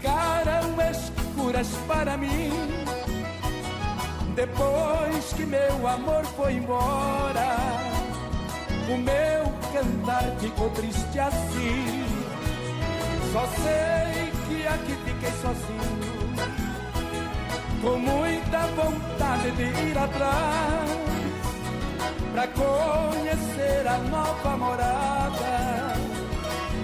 Ficaram escuras para mim. Depois que meu amor foi embora, o meu cantar ficou triste assim. Só sei que aqui fiquei sozinho, com muita vontade de ir atrás pra conhecer a nova morada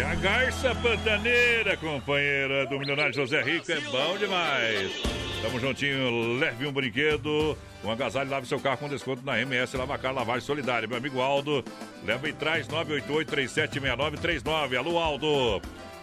É a Garça Pantaneira, companheira do milionário José Rico. É bom demais. Tamo juntinho, leve um brinquedo, um agasalho, lave seu carro com desconto na MS Lavacar Lavagem Solidária. Meu amigo Aldo, leva e traz 988-376939. Alô, Aldo.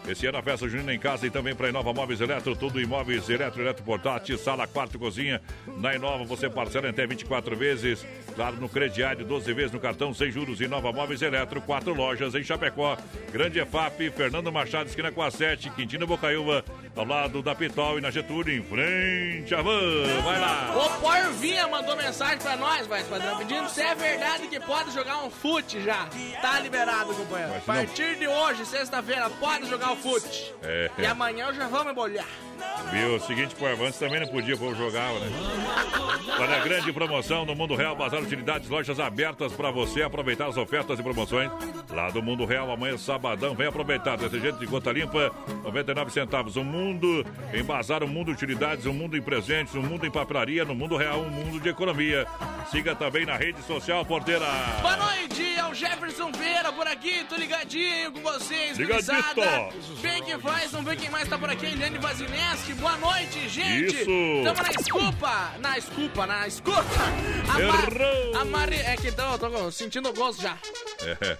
Esse ano a festa junina em casa e também para Inova Móveis Eletro, tudo imóveis eletro, eletro portátil, sala, quarto, cozinha. Na Inova você parcela em até 24 vezes, claro, no crediário, 12 vezes no cartão, sem juros. Inova Móveis Eletro, quatro lojas em Chapecó, Grande EFAP, Fernando Machado, esquina com a 7, Quintino Bocaiúva, ao lado da Pitol e na Getúlio, em frente à van. Vai lá. O Porvinha mandou mensagem pra nós, vai, padrão, pedindo se é verdade que pode jogar um fute já. Tá liberado, companheiro. A partir de hoje, sexta-feira, pode jogar o fute. É, E amanhã eu já vou me bolhar. Viu? O seguinte, pô, antes também não podia, o jogava, né? Olha a grande promoção no Mundo Real, Bazar Utilidades, lojas abertas para você aproveitar as ofertas e promoções lá do Mundo Real. Amanhã, sabadão, vem aproveitar. Detergente de gota limpa, 99 centavos. Um mundo em bazar, um mundo utilidades, um mundo em presentes, um mundo em papelaria, no Mundo Real, um mundo de economia. Siga também na rede social Porteira. Boa noite, é o Jefferson Vieira por aqui, tô ligadinho com vocês, Ligadito. gurizada. Bem que faz, vamos ver quem mais tá por aqui, Eliane Vazineski. Boa noite, gente. Isso. Tamo na escupa, na escupa, na escuta. A, Errou. a Mari, é que tô, tô sentindo o gosto já. É.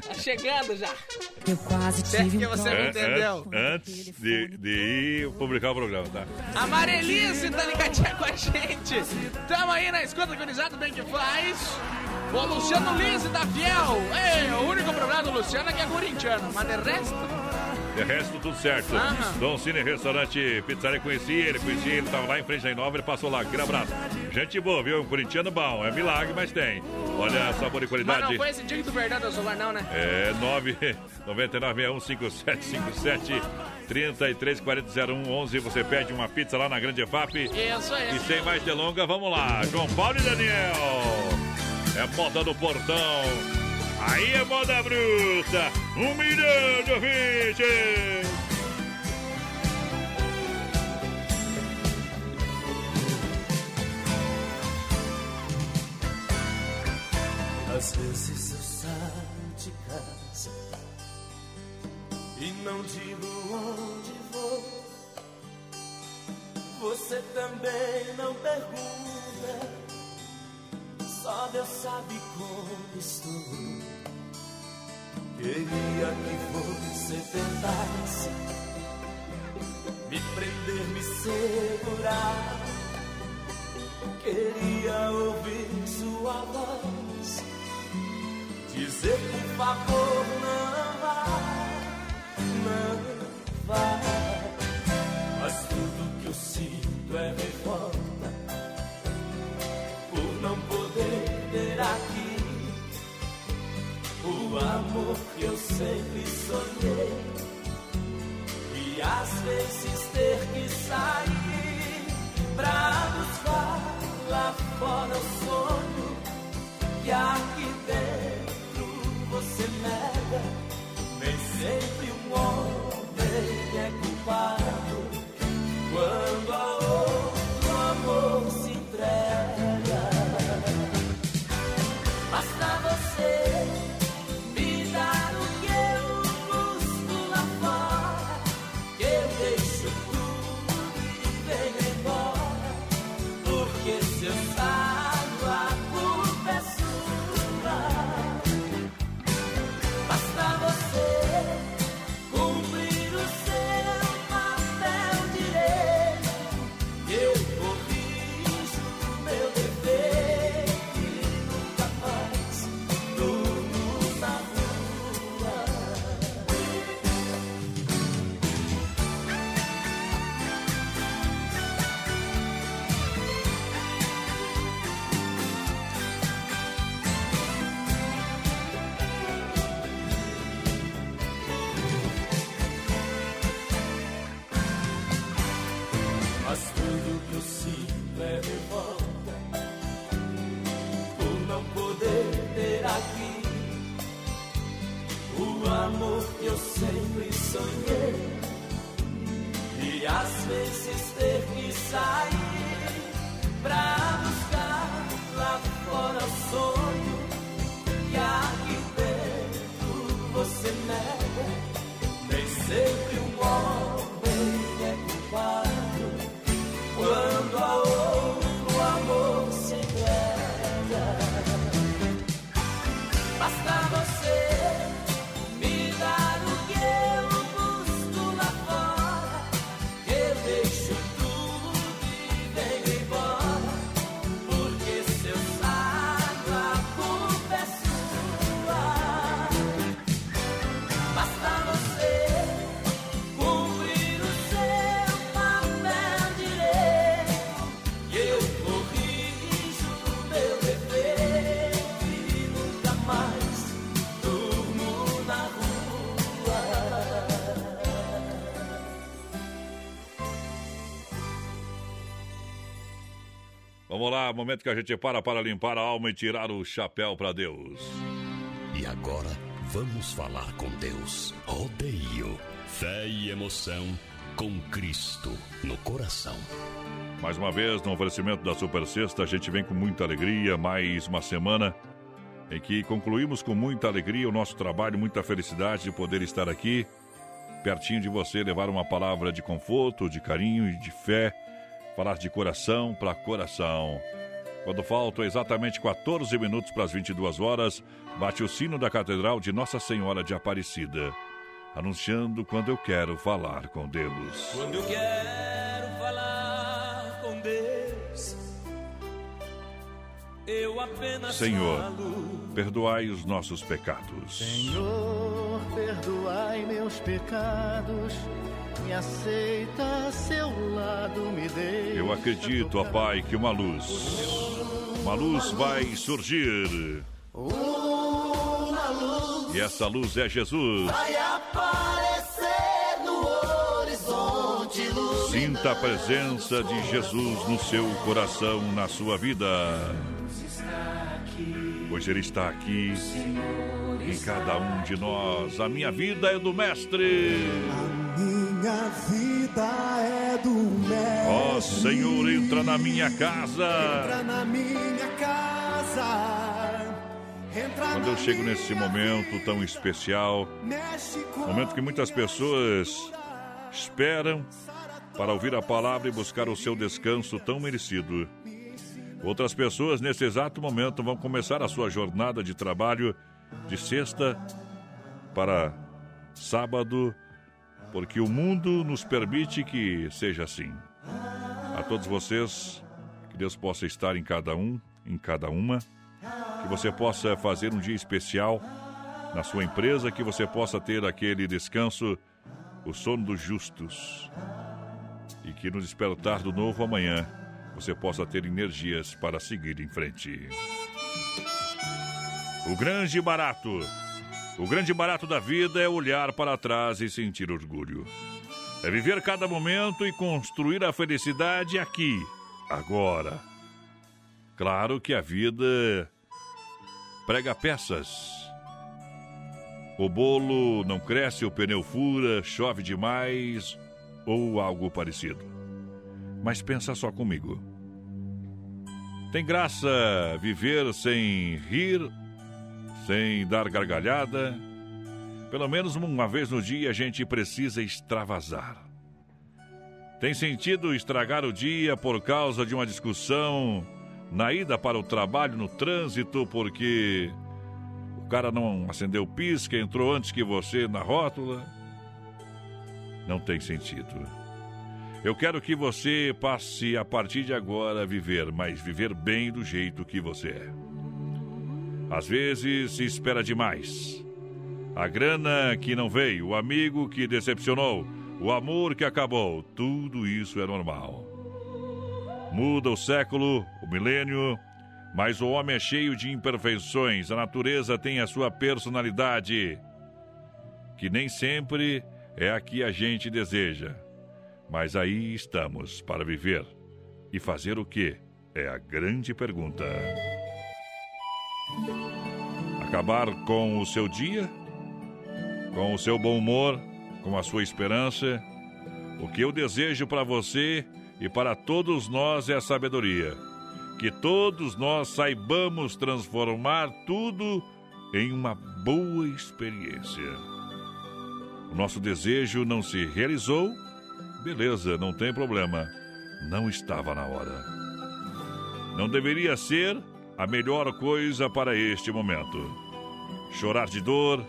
Tá chegando já. Eu quase tive que você não entendeu. an- Antes de, de ir publicar o programa, tá? A Marelice tá ligadinha com a gente. Tamo aí na escuta, organizado bem que faz. O Luciano Lise da Fiel. Ei, o único problema do Luciano é que é corintiano, mas de resto... De resto, tudo certo. Aham. Dom Cine Restaurante Pizzaria, conheci ele, conheci ele, tava lá em frente da Inova, ele passou lá, aquele abraço. Gente boa, viu? Um corintiano bom, é milagre, mas tem. Olha, sabor e Mas qualidade. não foi esse dia do Bernardo do celular não, né? É 999615757 33400111. Você pede uma pizza lá na Grande EFAP. Isso aí. E sem mais delongas, vamos lá. João Paulo e Daniel. É moda do portão. Aí é moda bruta. Um milhão de ouvintes. Às vezes eu saio de casa e não digo onde vou. Você também não pergunta, só Deus sabe como estou. Queria que você tentasse me prender, me segurar. Queria ouvir sua voz Dizer por favor não vá Não vá amor que eu sempre sonhei E às vezes ter que sair Pra buscar lá fora o sonho que aqui dentro você nega. Nem sempre um homem é culpado quando a outro aqui. O amor que eu sempre sonhei. E às vezes ter que sair Pra buscar lá fora o sonho Vamos lá, momento que a gente para para limpar a alma e tirar o chapéu para Deus. E agora vamos falar com Deus. Rodeio, fé e emoção com Cristo no coração. Mais uma vez, no oferecimento da Super Sexta, a gente vem com muita alegria, mais uma semana em que concluímos com muita alegria o nosso trabalho, muita felicidade de poder estar aqui, pertinho de você, levar uma palavra de conforto, de carinho e de fé, falar de coração para coração. Quando faltam exatamente 14 minutos para as 22 horas, bate o sino da Catedral de Nossa Senhora de Aparecida, anunciando quando eu quero falar com Deus. Quando eu quero Senhor, falo. perdoai os nossos pecados. Senhor, perdoai meus pecados, me aceita a seu lado, me deixa. Eu acredito, ó Pai, que uma luz, uma luz vai surgir. Uma luz E essa luz é Jesus. vai aparecer no horizonte, luz. Sinta a presença de Jesus no seu coração, na sua vida. Pois Ele está aqui em cada um de nós. A minha vida é do Mestre. Minha vida é do mestre. Ó Senhor, entra na minha casa. Entra na minha casa. Entra Quando eu chego nesse momento tão especial, momento que muitas pessoas esperam para ouvir a palavra e buscar o seu descanso tão merecido. Outras pessoas, nesse exato momento, vão começar a sua jornada de trabalho de sexta para sábado, porque o mundo nos permite que seja assim. A todos vocês, que Deus possa estar em cada um, em cada uma, que você possa fazer um dia especial na sua empresa, que você possa ter aquele descanso, o sono dos justos, e que no despertar do novo amanhã você possa ter energias para seguir em frente. O grande barato. O grande barato da vida é olhar para trás e sentir orgulho. É viver cada momento e construir a felicidade aqui, agora. Claro que a vida prega peças. O bolo não cresce, o pneu fura, chove demais ou algo parecido. Mas pensa só comigo. Tem graça viver sem rir, sem dar gargalhada? Pelo menos uma vez no dia a gente precisa extravasar. Tem sentido estragar o dia por causa de uma discussão na ida para o trabalho no trânsito porque o cara não acendeu pisca, entrou antes que você na rótula? Não tem sentido. Eu quero que você passe a partir de agora a viver, mas viver bem do jeito que você é. Às vezes se espera demais. A grana que não veio, o amigo que decepcionou, o amor que acabou, tudo isso é normal. Muda o século, o milênio, mas o homem é cheio de imperfeições, a natureza tem a sua personalidade, que nem sempre é a que a gente deseja. Mas aí estamos para viver. E fazer o que? É a grande pergunta. Acabar com o seu dia? Com o seu bom humor? Com a sua esperança? O que eu desejo para você e para todos nós é a sabedoria. Que todos nós saibamos transformar tudo em uma boa experiência. O nosso desejo não se realizou? Beleza, não tem problema. Não estava na hora. Não deveria ser a melhor coisa para este momento. Chorar de dor,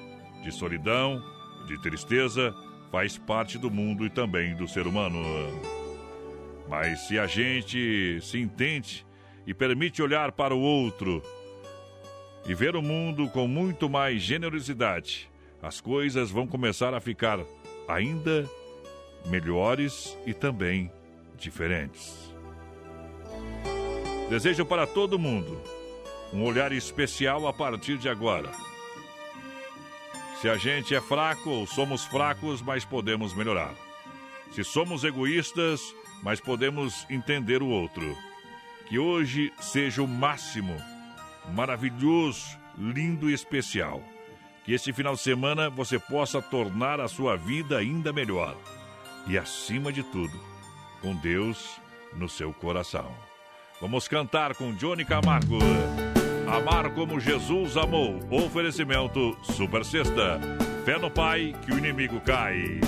de solidão, de tristeza faz parte do mundo e também do ser humano. Mas se a gente se entende e permite olhar para o outro e ver o mundo com muito mais generosidade, as coisas vão começar a ficar ainda melhores e também diferentes. Desejo para todo mundo um olhar especial a partir de agora. Se a gente é fraco ou somos fracos, mas podemos melhorar. Se somos egoístas, mas podemos entender o outro. Que hoje seja o máximo, maravilhoso, lindo e especial. Que este final de semana você possa tornar a sua vida ainda melhor. E acima de tudo, com Deus no seu coração. Vamos cantar com Johnny Camargo. Amar como Jesus amou. Oferecimento Super Sexta. Fé no Pai que o inimigo cai.